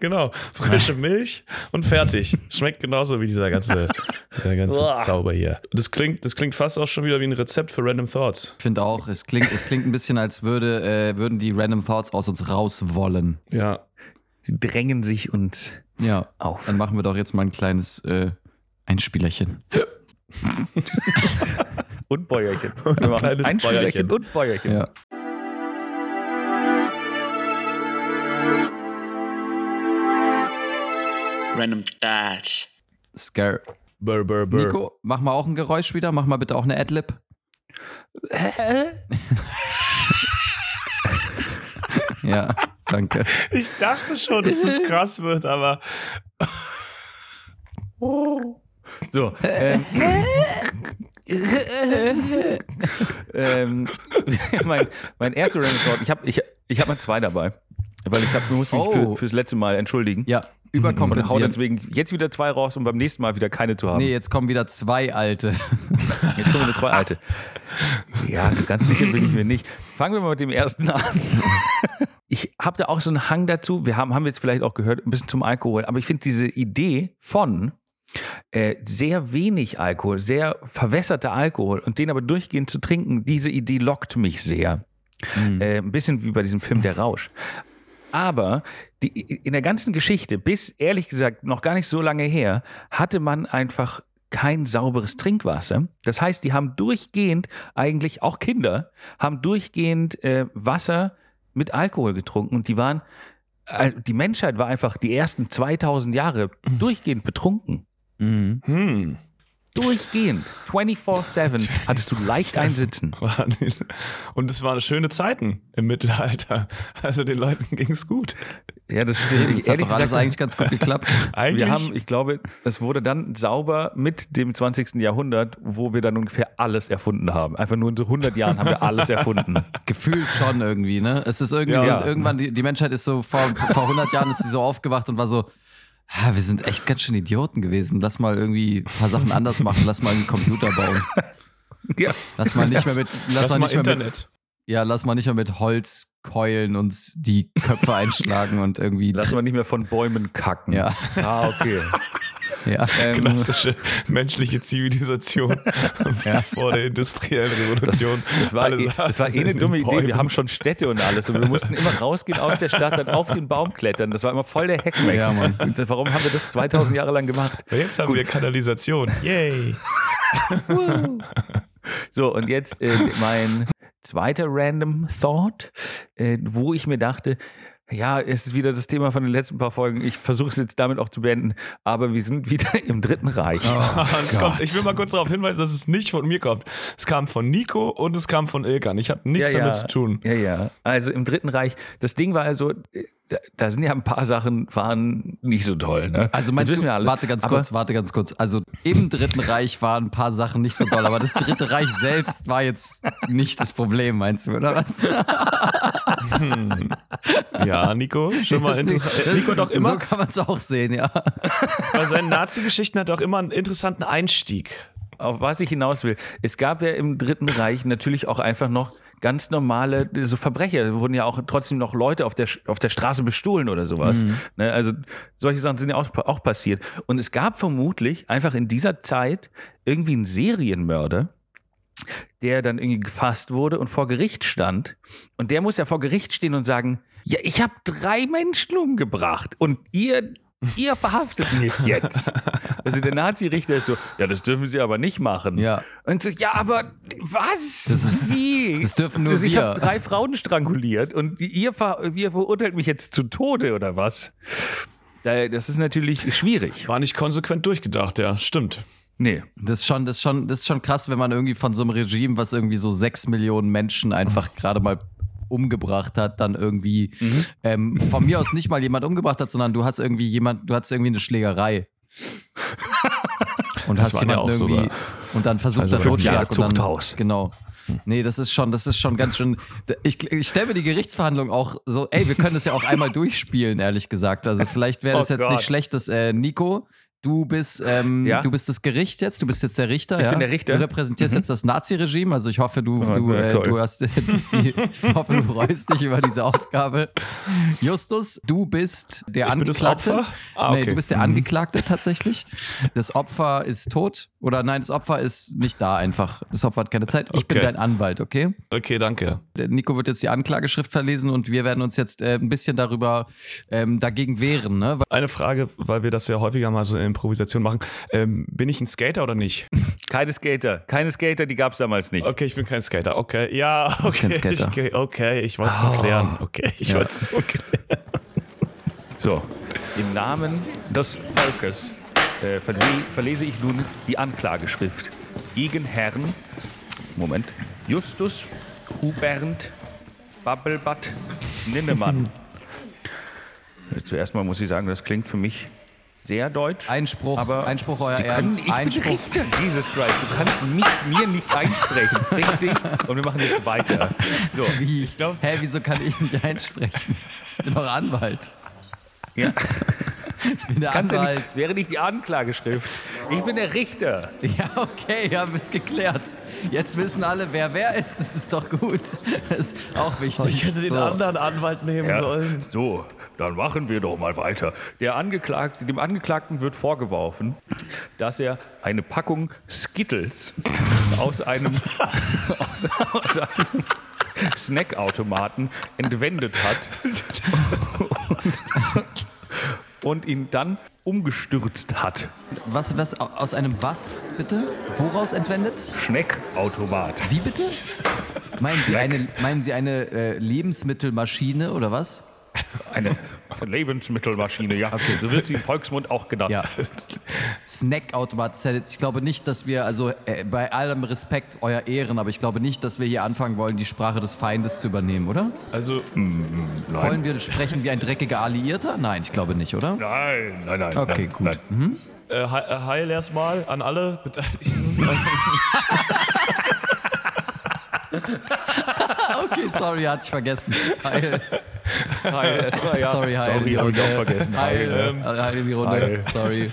Genau, frische Milch und fertig. Schmeckt genauso wie dieser ganze, der ganze. Zauber hier. Das klingt, das klingt fast auch schon wieder wie ein Rezept für Random Thoughts. Ich finde auch, es klingt, es klingt ein bisschen, als würde, äh, würden die Random Thoughts aus uns raus wollen. Ja, Sie drängen sich uns Ja. auf. Dann machen wir doch jetzt mal ein kleines äh, Einspielerchen. Und Bäuerchen. Wir machen kleines ein Spielerchen Bäuerchen. und Bäuerchen. Ja. Random Thoughts. Scare. burr, burr, burr. Nico, mach mal auch ein Geräusch wieder. Mach mal bitte auch eine Adlib. ja, danke. Ich dachte schon, dass es krass wird, aber So. Ähm, ähm, mein, mein erster Random Thought, ich habe ich, ich hab mal zwei dabei. Weil ich hab, muss mich Oh. für, fürs letzte Mal entschuldigen. Ja, Und hau überkompensieren. deswegen jetzt wieder zwei raus und beim nächsten Mal wieder keine zu haben. Nee, jetzt kommen wieder zwei alte. Jetzt kommen wieder zwei alte. Ja, so ganz sicher bin ich mir nicht. Fangen wir mal mit dem ersten an. Ich habe da auch so einen Hang dazu. Wir haben, haben jetzt vielleicht auch gehört, ein bisschen zum Alkohol. Aber ich finde diese Idee von äh, sehr wenig Alkohol, sehr verwässerter Alkohol und den aber durchgehend zu trinken, diese Idee lockt mich sehr. Mhm. Äh, ein bisschen wie bei diesem Film Der Rausch. Aber die, in der ganzen Geschichte, bis ehrlich gesagt noch gar nicht so lange her, hatte man einfach kein sauberes Trinkwasser. Das heißt, die haben durchgehend, eigentlich auch Kinder, haben durchgehend äh, Wasser mit Alkohol getrunken und die waren, äh, die Menschheit war einfach die ersten 2000 Jahre durchgehend betrunken. Mhm. hm. Durchgehend. 24-7 hattest du leicht einsitzen. Und es waren schöne Zeiten im Mittelalter. Also den Leuten ging es gut. Ja, das stimmt. Das hat doch alles eigentlich ganz gut geklappt. Eigentlich Wir haben, ich glaube, es wurde dann sauber mit dem 20. Jahrhundert, wo wir dann ungefähr alles erfunden haben. Einfach nur in so 100 Jahren haben wir alles erfunden. Gefühlt schon irgendwie, ne? Es ist irgendwie Ja. so, irgendwann, die, die Menschheit ist so, vor, vor 100 Jahren ist sie so aufgewacht und war so, "Ah, wir sind echt ganz schön Idioten gewesen. Lass mal irgendwie ein paar Sachen anders machen. Lass mal einen Computer bauen. Ja. Lass mal nicht mehr mit, lass, Lass mal mal nicht mehr mit, Internet. ja, lass mal nicht mehr mit Holzkeulen uns die Köpfe einschlagen und irgendwie, Lass mal nicht mehr von Bäumen kacken. ja, Ah, okay. ja. Ähm, Klassische menschliche Zivilisation vor der industriellen Revolution. Das war, Alle eh, das war eh eine in dumme Idee. Wir haben schon Städte und alles. Und wir mussten immer rausgehen aus der Stadt, dann auf den Baum klettern. Das war immer voll der Hackmack. Ja, Mann. Das- Warum haben wir das 2000 Jahre lang gemacht? Jetzt haben wir Kanalisation. Yay. So, und jetzt äh, mein zweiter Random Thought, äh, wo ich mir dachte, ja, es ist wieder das Thema von den letzten paar Folgen. Ich versuche es jetzt damit auch zu beenden, aber wir sind wieder im Dritten Reich. Oh, kommt, ich will mal kurz darauf hinweisen, dass es nicht von mir kommt. Es kam von Nico und es kam von Ilkan. Ich habe nichts damit zu tun. Ja, ja. Also im Dritten Reich, das Ding war also, da, da sind ja ein paar Sachen, waren nicht so toll. Ne? Also meinst du, warte ganz Aber- kurz, warte ganz kurz. Also im Dritten Reich waren ein paar Sachen nicht so doll, aber das Dritte Reich selbst war jetzt nicht das Problem, meinst du, oder was? Ja, Nico, schon mal interessant. Nico doch immer, So kann man es auch sehen, ja. bei seinen Nazi-Geschichten hat er auch immer einen interessanten Einstieg. auf was ich hinaus will. Es gab ja im Dritten Reich natürlich auch einfach noch ganz normale so Verbrecher. Da wurden ja auch trotzdem noch Leute auf der, auf der Straße bestohlen oder sowas. Ne, also solche Sachen sind ja auch, auch passiert. Und es gab vermutlich einfach in dieser Zeit irgendwie einen Serienmörder, der dann irgendwie gefasst wurde und vor Gericht stand. Und der muss ja vor Gericht stehen und sagen, ja, ich habe drei Menschen umgebracht und ihr, ihr verhaftet mich jetzt. Also der Nazi-Richter ist so, ja, das dürfen Sie aber nicht machen. Ja. Und so, ja, aber was? Das ist- Wie? das dürfen nur also ich wir. habe drei Frauen stranguliert und die, ihr, ver, ihr verurteilt mich jetzt zu Tode oder was? Da- Das ist natürlich schwierig. War nicht konsequent durchgedacht, ja, stimmt. Nee. Das ist, schon, das, ist schon, das ist schon krass, wenn man irgendwie von so einem Regime, was irgendwie so sechs Millionen Menschen einfach gerade mal umgebracht hat, dann irgendwie ähm, von mir aus nicht mal jemand umgebracht hat, sondern du hast irgendwie jemand, du hast irgendwie eine Schlägerei. und Das hast ja jemanden auch irgendwie sogar- und dann versucht also er Jahre Totschlag und dann, genau. Nee, das ist schon, das ist schon ganz schön. Ich, ich stelle mir die Gerichtsverhandlung auch so, ey, wir können das ja auch einmal durchspielen, ehrlich gesagt. Also vielleicht wäre das Oh jetzt Gott. nicht schlecht, dass äh, Nico, du bist, ähm, Ja? du bist das Gericht jetzt, du bist jetzt der Richter. Ich ja? bin der Richter. Du repräsentierst jetzt das Nazi-Regime. Also ich hoffe, du, Oh, du, äh, du hast jetzt die, ich hoffe, du freust dich über diese Aufgabe. Justus, du bist der Ich bin das Angeklagte. Opfer? Ah, Nee, okay. du bist der Mhm. Angeklagte tatsächlich. Das Opfer ist tot. Oder nein, das Opfer ist nicht da einfach. Das Opfer hat keine Zeit. Ich bin Okay. dein Anwalt, okay? Okay, danke. Nico wird jetzt die Anklageschrift verlesen und wir werden uns jetzt äh, ein bisschen darüber ähm, dagegen wehren. Ne? Eine Frage, weil wir das ja häufiger mal so in Improvisation machen. Ähm, bin ich ein Skater oder nicht? Keine Skater. Keine Skater, die gab es damals nicht. Okay, ich bin kein Skater. Okay, ja, bist kein okay. Skater. Ich, okay, ich wollte es nur klären. Okay, ich Ja. wollte es nur klären. So, im Namen des Volkes äh, verle verlese ich nun die Anklageschrift gegen Herrn, Moment, Justus Hubernd Babbelbad Ninnemann. Zuerst mal muss ich sagen, das klingt für mich sehr deutsch. Einspruch, aber Einspruch, euer Sie können, ich Einspruch. bin Richter, Jesus Christ. Du kannst mich, mir nicht einsprechen. Fick dich und wir machen jetzt weiter. So, Wie? Hä, wieso kann ich nicht einsprechen? Ich bin doch Anwalt. ja. Ich bin der Kannst ja Anwalt. nicht, das wäre nicht die Anklageschrift. Ich bin der Richter. Ja, okay, haben wir es geklärt. Jetzt wissen alle, wer wer ist. Das ist doch gut. Das ist auch wichtig. Ich hätte den So. anderen Anwalt nehmen Ja. sollen. So, dann machen wir doch mal weiter. Der Angeklagte, dem Angeklagten wird vorgeworfen, dass er eine Packung Skittles aus einem, aus, aus einem Snackautomaten entwendet hat und, und ihn dann umgestürzt hat. Was, was, aus einem was, bitte? Woraus entwendet? Snackautomat. Wie bitte? Meinen Sie eine, meinen Sie eine äh, Lebensmittelmaschine oder was? Eine Lebensmittelmaschine, ja. So wird sie im Volksmund auch genannt. Ja. Snackautomat. Ich glaube nicht, dass wir, also äh, bei allem Respekt, euer Ehren, aber ich glaube nicht, dass wir hier anfangen wollen, die Sprache des Feindes zu übernehmen, oder? Also, Wollen wir sprechen wie ein dreckiger Alliierter? Nein, ich glaube nicht, oder? Nein, nein, nein. Okay, nein, gut. Nein. äh, He- äh, Heil erstmal an alle Beteiligten. Okay, sorry, hatte ich vergessen. Heil. Heil, ja. Sorry, Heil. Sorry, habe ich auch vergessen. Heil. Heil. Heil, Heil in die Runde. Heil. Sorry.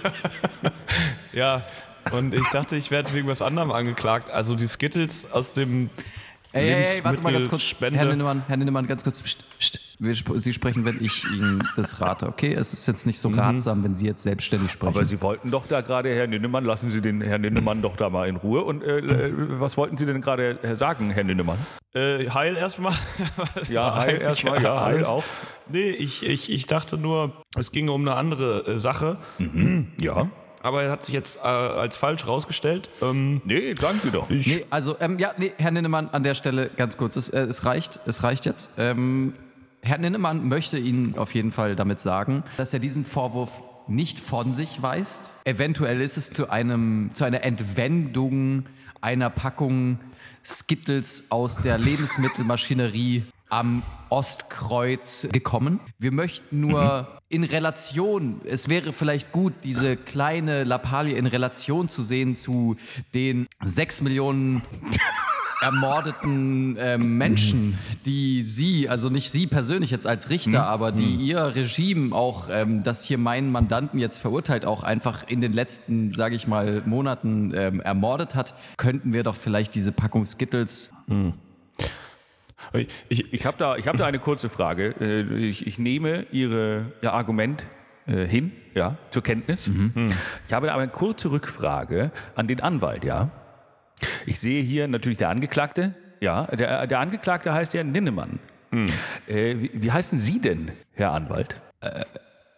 ja, und ich dachte, ich werde wegen was anderem angeklagt. Also die Skittles aus dem Ey, ey, ey, warte mal ganz kurz. Lebensmittelspende. Herr Lindemann, Herr Lindemann, ganz kurz. Psst, psst. Wir Sie sprechen, wenn ich Ihnen das rate, okay? Es ist jetzt nicht so ratsam, wenn Sie jetzt selbstständig sprechen. Aber Sie wollten doch da gerade, Herr Ninnemann, lassen Sie den Herrn Ninnemann doch da mal in Ruhe. Und äh, äh, was wollten Sie denn gerade äh, sagen, Herr Ninnemann? Äh, Heil erstmal. Ja, Heil erstmal, ja, Heil auch. Nee, ich, ich, ich dachte nur, es ging um eine andere äh, Sache. Ja. Aber er hat sich jetzt äh, als falsch rausgestellt. Ähm, Nee, sagen Sie doch. ich, Nee, also, ähm, ja, nee, Herr Ninnemann, an der Stelle ganz kurz, es, äh, es reicht, es reicht jetzt. Ähm, Herr Ninnemann möchte Ihnen auf jeden Fall damit sagen, dass er diesen Vorwurf nicht von sich weist. Eventuell ist es zu, einem, zu einer Entwendung einer Packung Skittles aus der Lebensmittelmaschinerie am Ostkreuz gekommen. Wir möchten nur in Relation, es wäre vielleicht gut, diese kleine Lappalie in Relation zu sehen zu den sechs Millionen ermordeten ähm, Menschen, die Sie, also nicht Sie persönlich jetzt als Richter, aber die Ihr Regime auch, ähm, das hier meinen Mandanten jetzt verurteilt, auch einfach in den letzten, sage ich mal, Monaten ähm, ermordet hat, könnten wir doch vielleicht diese Packung Skittles ich, Ich habe da, ich hab da eine kurze Frage. Äh, Ich, ich nehme Ihre, Ihr Argument äh, hin, ja, zur Kenntnis. Ich habe aber eine kurze Rückfrage an den Anwalt, ja. Ich sehe hier natürlich der Angeklagte. Ja, der, der Angeklagte heißt ja Ninnemann. Äh, wie, wie heißen Sie denn, Herr Anwalt?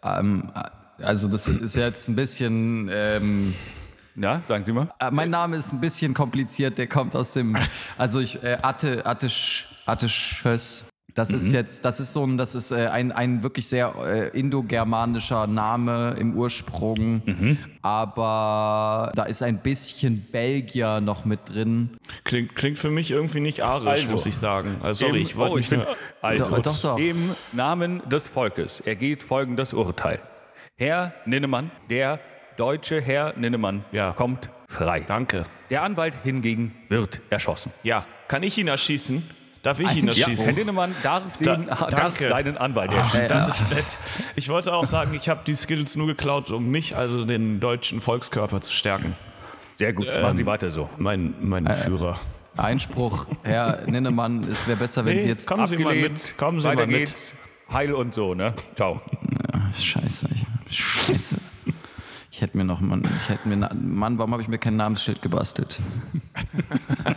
Ähm, also das ist jetzt ein bisschen, ähm, Ja, sagen Sie mal. äh, mein Name ist ein bisschen kompliziert, der kommt aus dem, also ich, äh, Atte, Attisch, Attischös. Das ist jetzt, das ist so ein, das ist äh, ein, ein wirklich sehr äh, indogermanischer Name im Ursprung, aber da ist ein bisschen Belgier noch mit drin. klingt, klingt für mich irgendwie nicht arisch, Also, muss ich sagen. Also, sorry, Im- ich wollte oh, nicht bin- nur. also, Doch, doch, doch. Im Namen des Volkes ergeht folgendes Urteil. Herr Ninnemann, der deutsche Herr Ninnemann Ja. kommt frei. Danke. Der Anwalt hingegen wird erschossen. Ja, kann ich ihn erschießen? Darf ich ihn Ja, Herr erschießen? Ninnemann darf, Da- den, darf seinen Anwalt erschießen. Das ist nett. Ich wollte auch sagen, ich habe die Skills nur geklaut, um mich, also den deutschen Volkskörper zu stärken. Sehr gut, machen Sie weiter so. Mein, mein Äh, Führer. Einspruch, Herr Ninnemann, es wäre besser, wenn Nee, Sie jetzt. kommen Sie mal mit. Kommen Sie weiter mal mit. geht's. Heil und so, ne? Ciao. Scheiße, ich, Scheiße. Ich hätte mir noch, Mann, ich hätte mir, Mann, warum habe ich mir kein Namensschild gebastelt?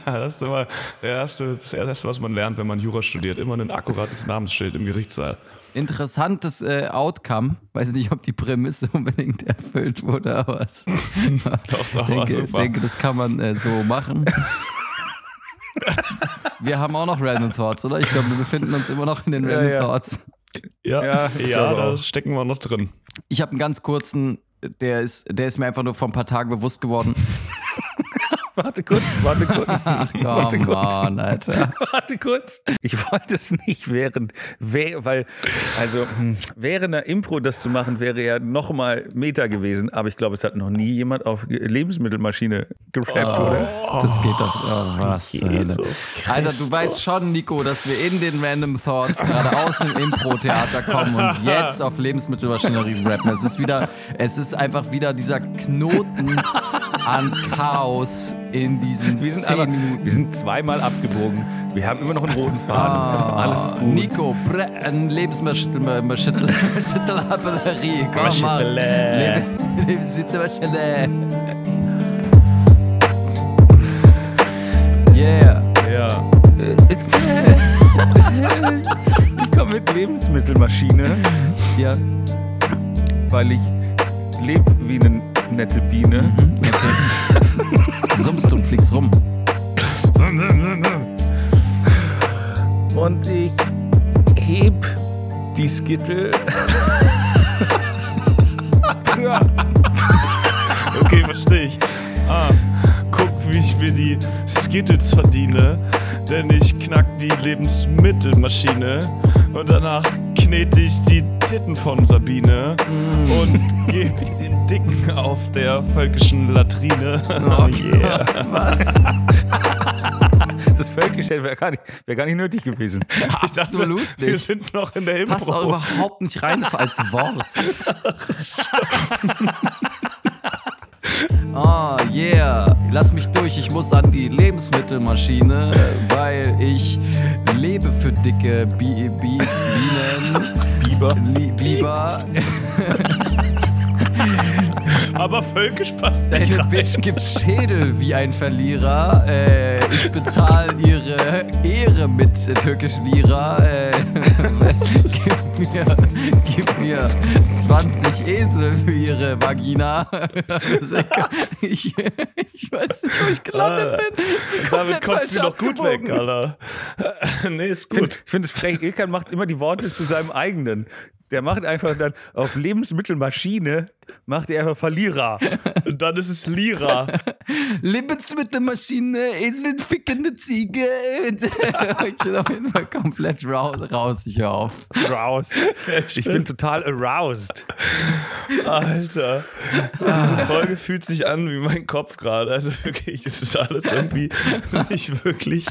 Das ist immer erste, das erste, was man lernt, wenn man Jura studiert. Immer ein akkurates Namensschild im Gerichtssaal. Interessantes äh, Outcome. Weiß nicht, ob die Prämisse unbedingt erfüllt wurde, aber es, Doch, doch, war denke, denke, das kann man äh, so machen. Wir haben auch noch Random Thoughts, oder? Ich glaube, wir befinden uns immer noch in den Ja, Random ja. Thoughts. Ja, Ja, ja, da auch. stecken wir noch drin. Ich habe einen ganz kurzen, der ist, der ist mir einfach nur vor ein paar Tagen bewusst geworden. Warte kurz, warte kurz. warte Come kurz. on, Alter. Warte kurz. Ich wollte es nicht während, weil, also hm, während einer Impro das zu machen, wäre ja nochmal Meta gewesen. Aber ich glaube, es hat noch nie jemand auf Lebensmittelmaschine gerappt, oder? Das geht doch. Oh, was. Jesus Alter, du weißt schon, Nico, dass wir in den Random Thoughts gerade aus einem Impro-Theater kommen und jetzt auf Lebensmittelmaschinerie rappen. Es ist wieder, es ist einfach wieder dieser Knoten an Chaos in diesen Wir sind, aber, Minuten. wir sind zweimal abgebogen. Wir haben immer noch einen roten Faden. Ah, Alles ist gut. Nico, Bre ein Lebensmittelmaschinerie. Komm mal. Maschinelle. Leb- Lebensmittelmaschine. Yeah. Ja. Ich komme mit Lebensmittelmaschine, Ja. weil ich lebe wie eine nette Biene. Summst du und fliegst rum. Und ich heb die Skittle. ja. Okay, verstehe ich. Ah, guck, wie ich mir die Skittles verdiene. Denn ich knack die Lebensmittelmaschine. Und danach knete ich die Titten von Sabine. Und gebe den Dicken auf der völkischen Latrine. Oh yeah. Was? Das Völkischheit wäre gar, nicht- wär gar nicht nötig gewesen. Ich dachte, Absolut wir nicht. sind noch in der Passt auch Impro. überhaupt nicht rein als Wort. Oh yeah, lass mich durch, ich muss an die Lebensmittelmaschine, weil ich lebe für dicke Bi Bi Bienen. Biber. Li Biber. Aber völkisch passt nicht Deine rein. Bitch gibt Schädel wie ein Verlierer. Äh, ich bezahle ihre Ehre mit äh, türkischen Lira. Äh, gib, mir, gib mir 20 Esel für ihre Vagina. ich, ich weiß nicht, wo ich gelandet bin. Damit sie falsch noch gut weg. Alter. nee, ist Ich finde gut. find es frech. Ilkan macht immer die Worte zu seinem eigenen. Der macht einfach dann auf Lebensmittelmaschine, macht er einfach Verlierer. Und dann ist es Lira. Lebensmittelmaschine, Eselfickende Ziege. ich bin auf jeden Fall komplett raus. raus ich höre auf. Raus. Ich bin total aroused. Alter. Diese Folge fühlt sich an wie mein Kopf gerade. Also wirklich, es ist alles irgendwie nicht wirklich.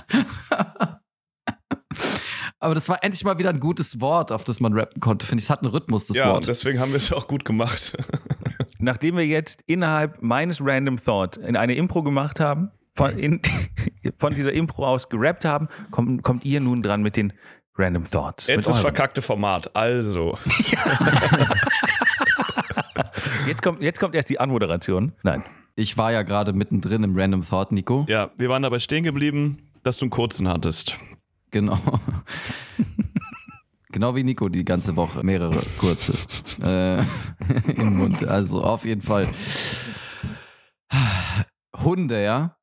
Aber das war endlich mal wieder ein gutes Wort, auf das man rappen konnte. Finde ich, es hat einen Rhythmus, das Ja, Wort. deswegen haben wir es auch gut gemacht. Nachdem wir jetzt innerhalb meines Random Thought in eine Impro gemacht haben, von, in, von dieser Impro aus gerappt haben, kommt, kommt ihr nun dran mit den Random Thoughts. Jetzt euren. verkackte Format. Also. jetzt, kommt, jetzt kommt erst die Anmoderation. Nein. Ich war ja gerade mittendrin im Random Thought, Nico. Ja, wir waren dabei stehen geblieben, dass du einen kurzen hattest. Genau. genau wie Nico die ganze Woche. Mehrere kurze. äh, Im Mund. Also auf jeden Fall. Hunde, ja?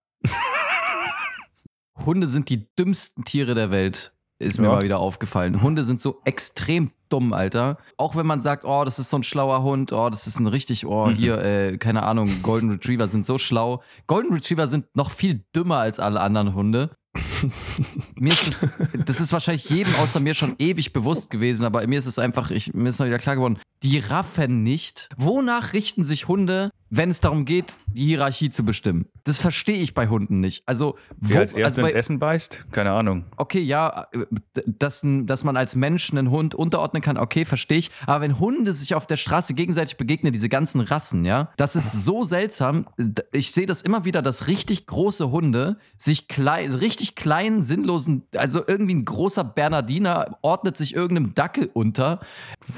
Hunde sind die dümmsten Tiere der Welt. Ist mir Ja. mal wieder aufgefallen. Hunde sind so extrem dumm, Alter. Auch wenn man sagt, oh, das ist so ein schlauer Hund, oh, das ist ein richtig, oh, hier, äh, keine Ahnung, Golden Retriever sind so schlau. Golden Retriever sind noch viel dümmer als alle anderen Hunde. mir ist es, das ist wahrscheinlich jedem außer mir schon ewig bewusst gewesen, aber mir ist es einfach, ich, mir ist noch wieder klar geworden, die raffen nicht. Wonach richten sich Hunde, wenn es darum geht, die Hierarchie zu bestimmen? Das verstehe ich bei Hunden nicht. Also, wo, Wer als erstes also bei, ins Essen beißt? Keine Ahnung. okay, ja, äh, dass, dass man als Mensch einen Hund unterordnen kann, okay, verstehe ich. Aber wenn Hunde sich auf der Straße gegenseitig begegnen, diese ganzen Rassen, ja, das ist so seltsam. Ich sehe das immer wieder, dass richtig große Hunde sich klein, richtig kleinen, sinnlosen, also irgendwie ein großer Bernardiner ordnet sich irgendeinem Dackel unter.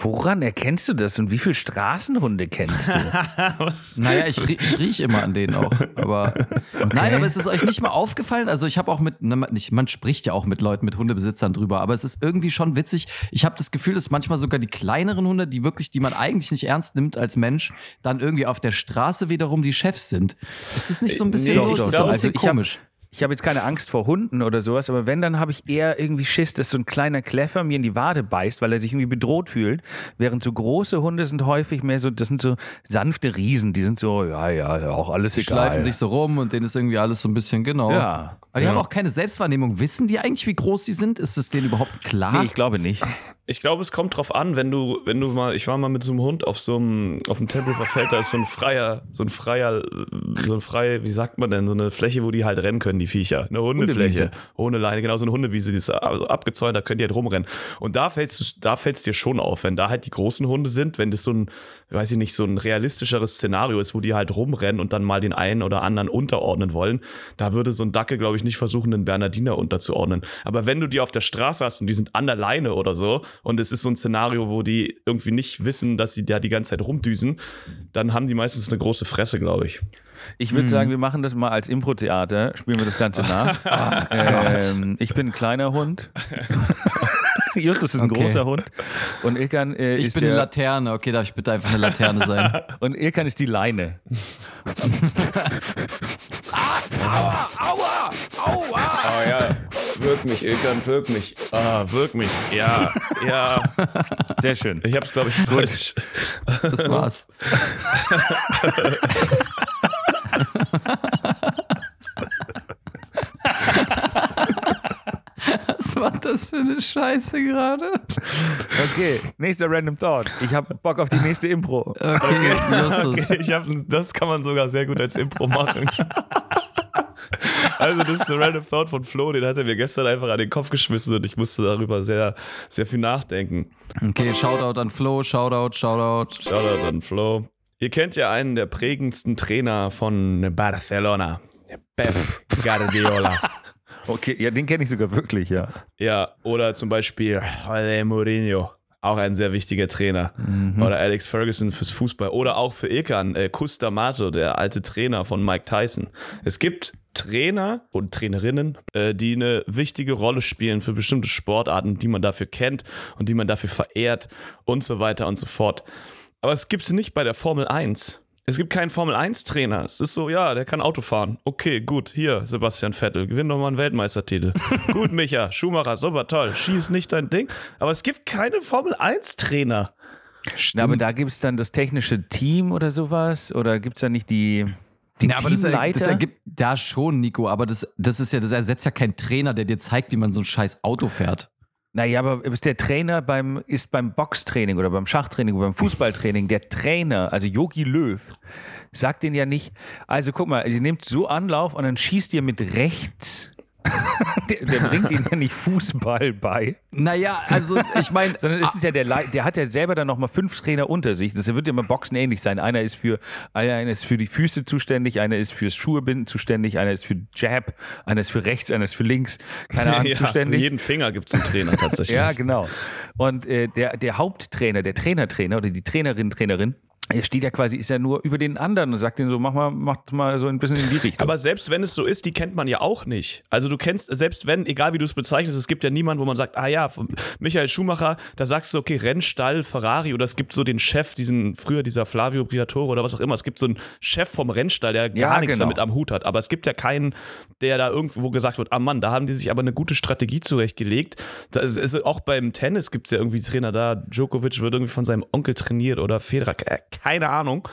Woran erkennst du das und wie viele Straßenhunde kennst du? Naja, ich, ich rieche immer an denen auch. Aber nein, aber ist es euch nicht mal aufgefallen? Also ich habe auch mit, ne, man- nicht- man spricht ja auch mit Leuten, mit Hundebesitzern drüber, aber es ist irgendwie schon witzig. Ich habe das Gefühl, dass manchmal sogar die kleineren Hunde, die wirklich, die man eigentlich nicht ernst nimmt als Mensch, dann irgendwie auf der Straße wiederum die Chefs sind. Ist es nicht so ein bisschen Nee, so? Ist das so ein bisschen also ich hab- komisch? Ich habe jetzt keine Angst vor Hunden oder sowas, aber wenn, dann habe ich eher irgendwie Schiss, dass so ein kleiner Kleffer mir in die Wade beißt, weil er sich irgendwie bedroht fühlt. Während so große Hunde sind häufig mehr so, das sind so sanfte Riesen, die sind so, ja, ja, ja, auch alles Die egal. schleifen sich so rum und denen ist irgendwie alles so ein bisschen genau. Ja. Aber die Ja. haben auch keine Selbstwahrnehmung. Wissen die eigentlich, wie groß sie sind? Ist es denen überhaupt klar? Nee, ich glaube nicht. Ich glaube, es kommt drauf an, wenn du, wenn du mal, ich war mal mit so einem Hund auf so einem, auf dem Tempelhofer Feld, da ist so ein freier, so ein freier, so ein frei, wie sagt man denn, so eine Fläche, wo die halt rennen können, die Viecher. Eine Hundefläche. Hundewiese. Hundeleine, genau so eine Hundewiese, die ist also abgezäunt, da können die halt rumrennen. Und da fällt's, da fällt's dir schon auf, wenn da halt die großen Hunde sind, wenn das so ein, weiß ich nicht, so ein realistischeres Szenario ist, wo die halt rumrennen und dann mal den einen oder anderen unterordnen wollen, da würde so ein Dackel, glaube ich, nicht versuchen, den Bernardiner unterzuordnen. Aber wenn du die auf der Straße hast und die sind an der Leine oder so und es ist so ein Szenario, wo die irgendwie nicht wissen, dass sie da die ganze Zeit rumdüsen, dann haben die meistens eine große Fresse, glaube ich. Ich würde sagen, wir machen das mal als Impro-Theater, spielen wir das Ganze nach. ähm, ich bin ein kleiner Hund. Justus ist ein Okay. großer Hund. Und Ilkan äh, ich ist bin eine Laterne. Okay, darf ich bitte einfach eine Laterne sein? und Ilkan ist die Leine. Oh ja, wirk mich, Ilkan, wirk mich. Ah, wirk mich. Ja, ja. Sehr schön. Ich hab's, glaube ich, falsch. Das war's. Was war das für eine Scheiße gerade? Okay, nächster Random Thought. Ich habe Bock auf die nächste Impro. Okay, Justus. Ich hab, das kann man sogar sehr gut als Impro machen. Also, das ist der Random Thought von Flo, den hat er mir gestern einfach an den Kopf geschmissen und ich musste darüber sehr, sehr viel nachdenken. Okay, Shoutout an Flo, Shoutout, Shoutout. Shoutout an Flo. Ihr kennt ja einen der prägendsten Trainer von Barcelona. Pep Guardiola. Okay, ja, den kenne ich sogar wirklich, ja. Ja, oder zum Beispiel Jose Mourinho, auch ein sehr wichtiger Trainer. Oder Alex Ferguson fürs Fußball. Oder auch für Ilkan, äh, Custamato, der alte Trainer von Mike Tyson. Es gibt Trainer und Trainerinnen, äh, die eine wichtige Rolle spielen für bestimmte Sportarten, die man dafür kennt und die man dafür verehrt und so weiter und so fort. Aber es gibt es nicht bei der Formel 1. Es gibt keinen Formel 1-Trainer. Es ist so, ja, der kann Auto fahren. Okay, gut, hier, Sebastian Vettel, gewinn doch mal einen Weltmeistertitel. gut, Micha, Schumacher, super toll. Schieß nicht dein Ding. Aber es gibt keine Formel 1-Trainer. Na, aber da gibt es dann das technische Team oder sowas? Oder gibt es da nicht die, die Ja, aber das, Teamleiter? das ergibt da schon, Nico, aber das, das ist ja, das ersetzt ja keinen Trainer, der dir zeigt, wie man so ein scheiß Auto fährt. Naja, aber ist der Trainer beim, ist beim Boxtraining oder beim Schachtraining oder beim Fußballtraining, der Trainer, also Yogi Löw, sagt den ja nicht, also guck mal, ihr nehmt so Anlauf und dann schießt ihr mit rechts. der, der bringt ihnen ja nicht Fußball bei, Naja, also ich meine, sondern es ist ja der, Lei- der hat ja selber dann nochmal fünf Trainer unter sich. Das wird ja beim Boxen ähnlich sein. Einer ist für, einer ist für die Füße zuständig, einer ist fürs Schuhebinden zuständig, einer ist für Jab, einer ist für rechts, einer ist für links, keine Ahnung, Ja, für zuständig. jeden Finger gibt es einen Trainer tatsächlich. Ja, genau. Und äh, der, der Haupttrainer, der Trainertrainer oder die Trainerin, Trainerin, er steht ja quasi, ist ja nur über den anderen und sagt denen so, mach mal, mach mal so ein bisschen in die Richtung. Aber selbst wenn es so ist, die kennt man ja auch nicht. Also du kennst, selbst wenn, egal wie du es bezeichnest, es gibt ja niemanden, wo man sagt, ah ja, Michael Schumacher, da sagst du, okay, Rennstall, Ferrari, oder es gibt so den Chef, diesen, früher dieser Flavio Briatore oder was auch immer, es gibt so einen Chef vom Rennstall, der gar Ja, nichts genau. damit am Hut hat. Aber es gibt ja keinen, der da irgendwo gesagt wird, ah Mann, da haben die sich aber eine gute Strategie zurechtgelegt. Das ist, ist, auch beim Tennis gibt es ja irgendwie Trainer da, Djokovic wird irgendwie von seinem Onkel trainiert oder Federer, äh, keine Ahnung.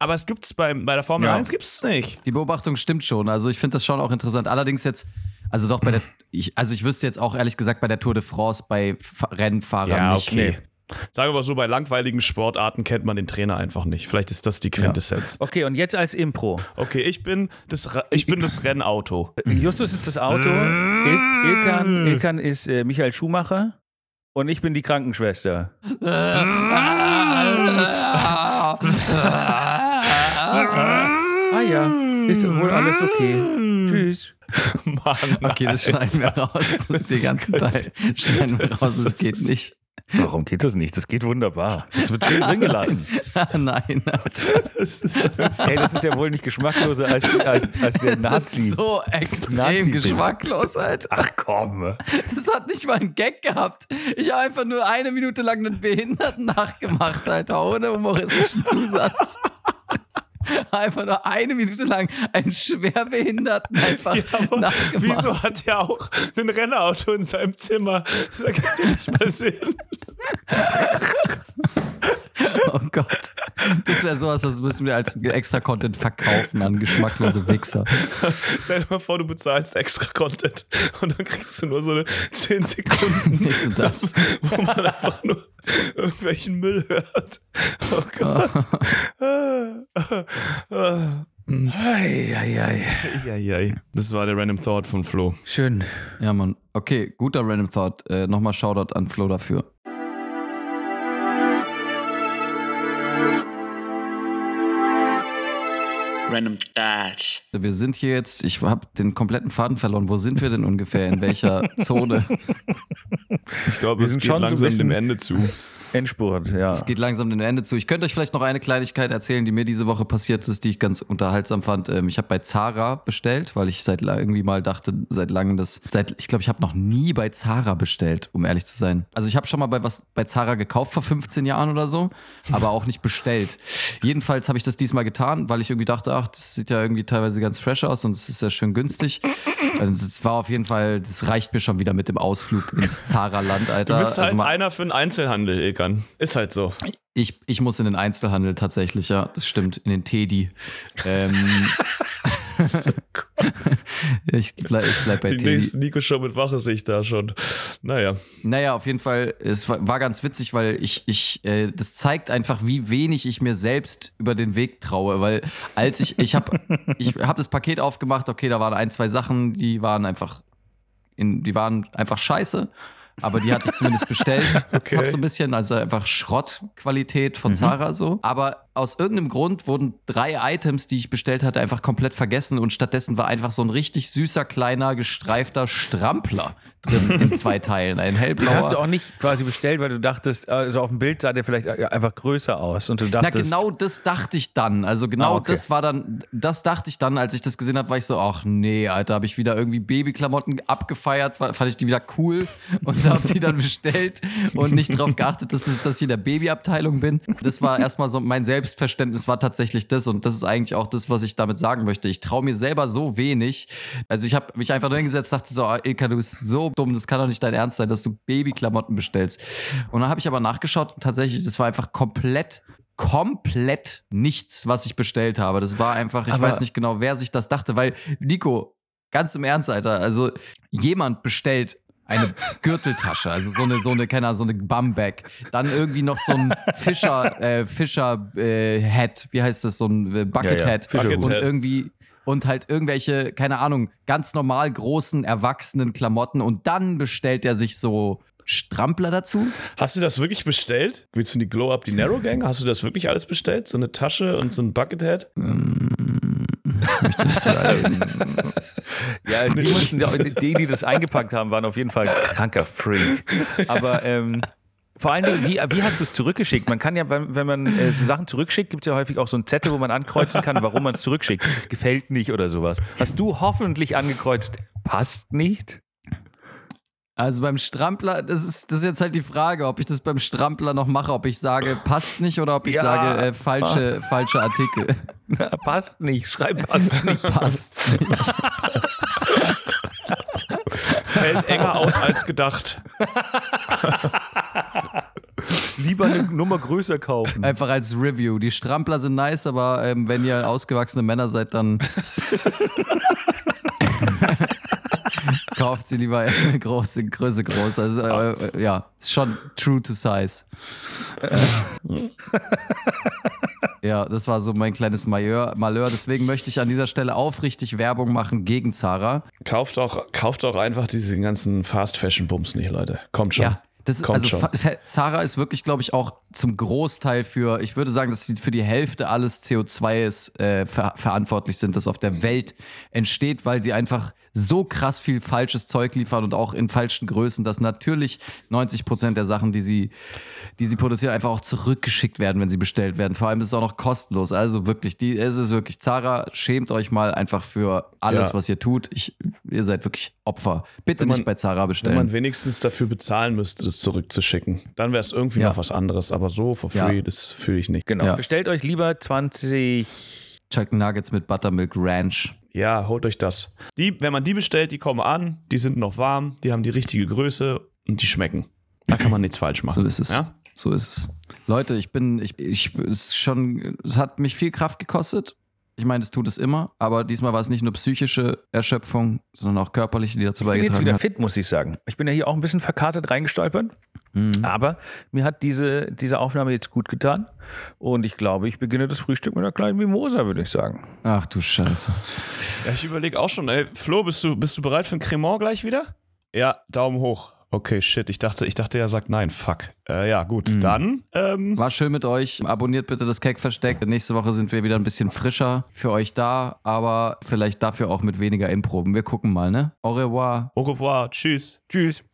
Aber es gibt's beim, bei der Formel Ja. 1 gibt's nicht. die Beobachtung stimmt schon. Also ich finde das schon auch interessant. Allerdings jetzt Also doch bei der, ich, also ich wüsste jetzt auch ehrlich gesagt bei der Tour de France bei F Rennfahrern Ja, nicht. okay. Nee. Sagen wir mal so, bei langweiligen Sportarten kennt man den Trainer einfach nicht. Vielleicht ist das die Quintessenz. Okay, und jetzt als Impro. Okay, ich bin das, ich bin das Rennauto. Justus ist das Auto, Il Ilkan, Ilkan ist äh, Michael Schumacher und ich bin die Krankenschwester. Ah ja, ist wohl alles okay. Tschüss. Mann. Okay, das schneiden wir raus. Das ist den ganzen Teil. Schneiden wir raus, das geht nicht. Warum geht das nicht? Das geht wunderbar. Das wird schön drin gelassen. Nein, Das ist Ey, das ist ja wohl nicht geschmackloser als, als, als der das Nazi. ist so extrem Nazi-Bild. geschmacklos, Alter. Ach komm. Das hat nicht mal einen Gag gehabt. Ich habe einfach nur eine Minute lang einen Behinderten nachgemacht, Alter, ohne humoristischen Zusatz. Einfach nur eine Minute lang einen Schwerbehinderten einfach aber nachgemacht. Wieso hat er auch ein Rennauto in seinem Zimmer? Das ergibt ja nicht mal Sinn. Oh Gott. Das wäre sowas, das müssen wir als extra Content verkaufen an geschmacklose Wichser. Stell dir mal vor, du bezahlst extra Content und dann kriegst du nur so eine 10 Sekunden, Nicht so das. wo man einfach nur irgendwelchen Müll hört. Oh Gott. Eieiei. Eieiei. Das war der Random Thought von Flo. Schön. Ja, Mann. Okay, guter Random Thought. Äh, Nochmal Shoutout an Flo dafür. Random Thoughts. Wir sind hier jetzt, ich habe den kompletten Faden verloren. Wo sind wir denn ungefähr? In welcher Zone? Ich glaube, Wir es sind geht schon so langsam bisschen- dem Ende zu. Endspurt, ja. Es geht langsam dem Ende zu. Ich könnte euch vielleicht noch eine Kleinigkeit erzählen, die mir diese Woche passiert ist, die ich ganz unterhaltsam fand. Ähm, ich habe bei Zara bestellt, weil ich seit irgendwie mal dachte, seit langem das, seit, ich glaube, ich habe noch nie bei Zara bestellt, um ehrlich zu sein. Also ich habe schon mal bei was bei Zara gekauft vor 15 Jahren oder so, aber auch nicht bestellt. Jedenfalls habe ich das diesmal getan, weil ich irgendwie dachte, ach, das sieht ja irgendwie teilweise ganz fresh aus und es ist ja schön günstig. Also es war auf jeden Fall, das reicht mir schon wieder mit dem Ausflug ins Zara-Land, Alter. Du bist halt also mal- einer für den Einzelhandel, Ilkan. Ist halt so. Ich, ich muss in den Einzelhandel tatsächlich, ja, das stimmt, in den Teddy. Ähm, ich, bleib, ich bleib bei Die Teddy. nächste Nico-Show mit Wache sehe ich da schon. Naja. Naja, auf jeden Fall, es war, war ganz witzig, weil ich, ich, äh, das zeigt einfach, wie wenig ich mir selbst über den Weg traue, weil als ich, ich habe ich hab das Paket aufgemacht, okay, da waren ein, zwei Sachen, die waren einfach, in, die waren einfach scheiße. Aber die hatte ich zumindest bestellt. Okay. Top so ein bisschen, also einfach Schrottqualität von Zara so. Aber aus irgendeinem Grund wurden drei Items, die ich bestellt hatte, einfach komplett vergessen und stattdessen war einfach so ein richtig süßer, kleiner, gestreifter Strampler drin in zwei Teilen. Ein Den hellblauer. hast du auch nicht quasi bestellt, weil du dachtest, also auf dem Bild sah der vielleicht einfach größer aus und du Na, dachtest, genau das dachte ich dann. Also genau Ah, okay. das war dann, das dachte ich dann, als ich das gesehen habe, war ich so, ach nee, Alter, habe ich wieder irgendwie Babyklamotten abgefeiert, fa- fand ich die wieder cool und habe die dann bestellt und nicht darauf geachtet, dass, es, dass ich in der Babyabteilung bin. Das war erstmal so, mein Selbstverständnis war tatsächlich das und das ist eigentlich auch das, was ich damit sagen möchte. Ich traue mir selber so wenig. Also ich habe mich einfach nur hingesetzt, dachte so, ah, Ilka, du bist so dumm, das kann doch nicht dein Ernst sein, dass du Babyklamotten bestellst. Und dann habe ich aber nachgeschaut und tatsächlich, das war einfach komplett komplett nichts, was ich bestellt habe. Das war einfach, ich Aber- weiß nicht genau, wer sich das dachte, weil Nico, ganz im Ernst, Alter, also jemand bestellt eine Gürteltasche, also so eine, so eine, keine Ahnung, so eine Bumbag. Dann irgendwie noch so ein Fischer, äh, Fischer äh, Hat, wie heißt das, so ein äh, Bucket Ja, ja, Hat. Fischerhut. Und Hat. irgendwie und halt irgendwelche, keine Ahnung, ganz normal großen, erwachsenen Klamotten und dann bestellt er sich so Strampler dazu. Hast du das wirklich bestellt? Willst du die Glow Up, die Narrow Gang? Hast du das wirklich alles bestellt? So eine Tasche und so ein Buckethead? Ja, die, mussten, die, die das eingepackt haben, waren auf jeden Fall kranker Freak. Aber ähm, vor allen Dingen, wie, wie hast du es zurückgeschickt? Man kann ja, wenn, wenn man äh, so Sachen zurückschickt, gibt es ja häufig auch so einen Zettel, wo man ankreuzen kann, warum man es zurückschickt. Gefällt nicht oder sowas. Hast du hoffentlich angekreuzt, passt nicht? Also beim Strampler, das ist, das ist jetzt halt die Frage, ob ich das beim Strampler noch mache, ob ich sage, passt nicht oder ob ich Ja. sage, äh, falsche, falsche Artikel. Na, passt nicht, schreib passt nicht. passt nicht. Fällt enger aus als gedacht. Lieber eine Nummer größer kaufen. Einfach als Review. Die Strampler sind nice, aber ähm, wenn ihr ausgewachsene Männer seid, dann. Kauft sie lieber in große Größe groß. Also äh, ja, ist schon true to size. Ja, das war so mein kleines Malheur. Malheur. Deswegen möchte ich an dieser Stelle aufrichtig Werbung machen gegen Zara. Kauft doch, kauft doch einfach diese ganzen Fast-Fashion-Bums nicht, Leute. Kommt schon. Ja, das Kommt also schon. Zara ist wirklich, glaube ich, auch zum Großteil für, ich würde sagen, dass sie für die Hälfte alles CO2 ist, äh, ver verantwortlich sind, das auf der Welt entsteht, weil sie einfach so krass viel falsches Zeug liefern und auch in falschen Größen, dass natürlich 90 Prozent der Sachen, die sie, die sie produzieren, einfach auch zurückgeschickt werden, wenn sie bestellt werden. Vor allem ist es auch noch kostenlos. Also wirklich, die, es ist wirklich, Zara, schämt euch mal einfach für alles, Ja. was ihr tut. Ich, ihr seid wirklich Opfer. Bitte Wenn man- nicht bei Zara Wenn bestellen. man wenigstens dafür bezahlen müsste, das zurückzuschicken, dann wäre es irgendwie Ja. noch was anderes. Aber so for Ja. free, das fühle ich nicht. Genau. Ja. Bestellt euch lieber 20. Chicken Nuggets mit Buttermilk Ranch. Ja, holt euch das. Die, wenn man die bestellt, die kommen an, die sind noch warm, die haben die richtige Größe und die schmecken. Da kann man nichts falsch machen. So ist es. Ja? So ist es. Leute, ich bin, ich, ich, es ist schon, es hat mich viel Kraft gekostet. Ich meine, es tut es immer, aber diesmal war es nicht nur psychische Erschöpfung, sondern auch körperliche, die dazu Ich bin jetzt beigetragen wieder hat. fit, muss ich sagen. Ich bin ja hier auch ein bisschen verkartet reingestolpert. Mhm. Aber mir hat diese, diese Aufnahme jetzt gut getan. Und ich glaube, ich beginne das Frühstück mit einer kleinen Mimosa, würde ich sagen. Ach du Scheiße. Ja, ich überlege auch schon, ey, Flo, bist du, bist du bereit für ein Cremant gleich wieder? Ja, Daumen hoch. Okay, shit. Ich dachte, ich dachte, er sagt nein. Fuck. Äh, ja, gut. Mhm. Dann, ähm, War schön mit euch. Abonniert bitte das Keck-Versteck. Nächste Woche sind wir wieder ein bisschen frischer für euch da, aber vielleicht dafür auch mit weniger Improben. Wir gucken mal, ne? Au revoir. au revoir. Tschüss. Tschüss.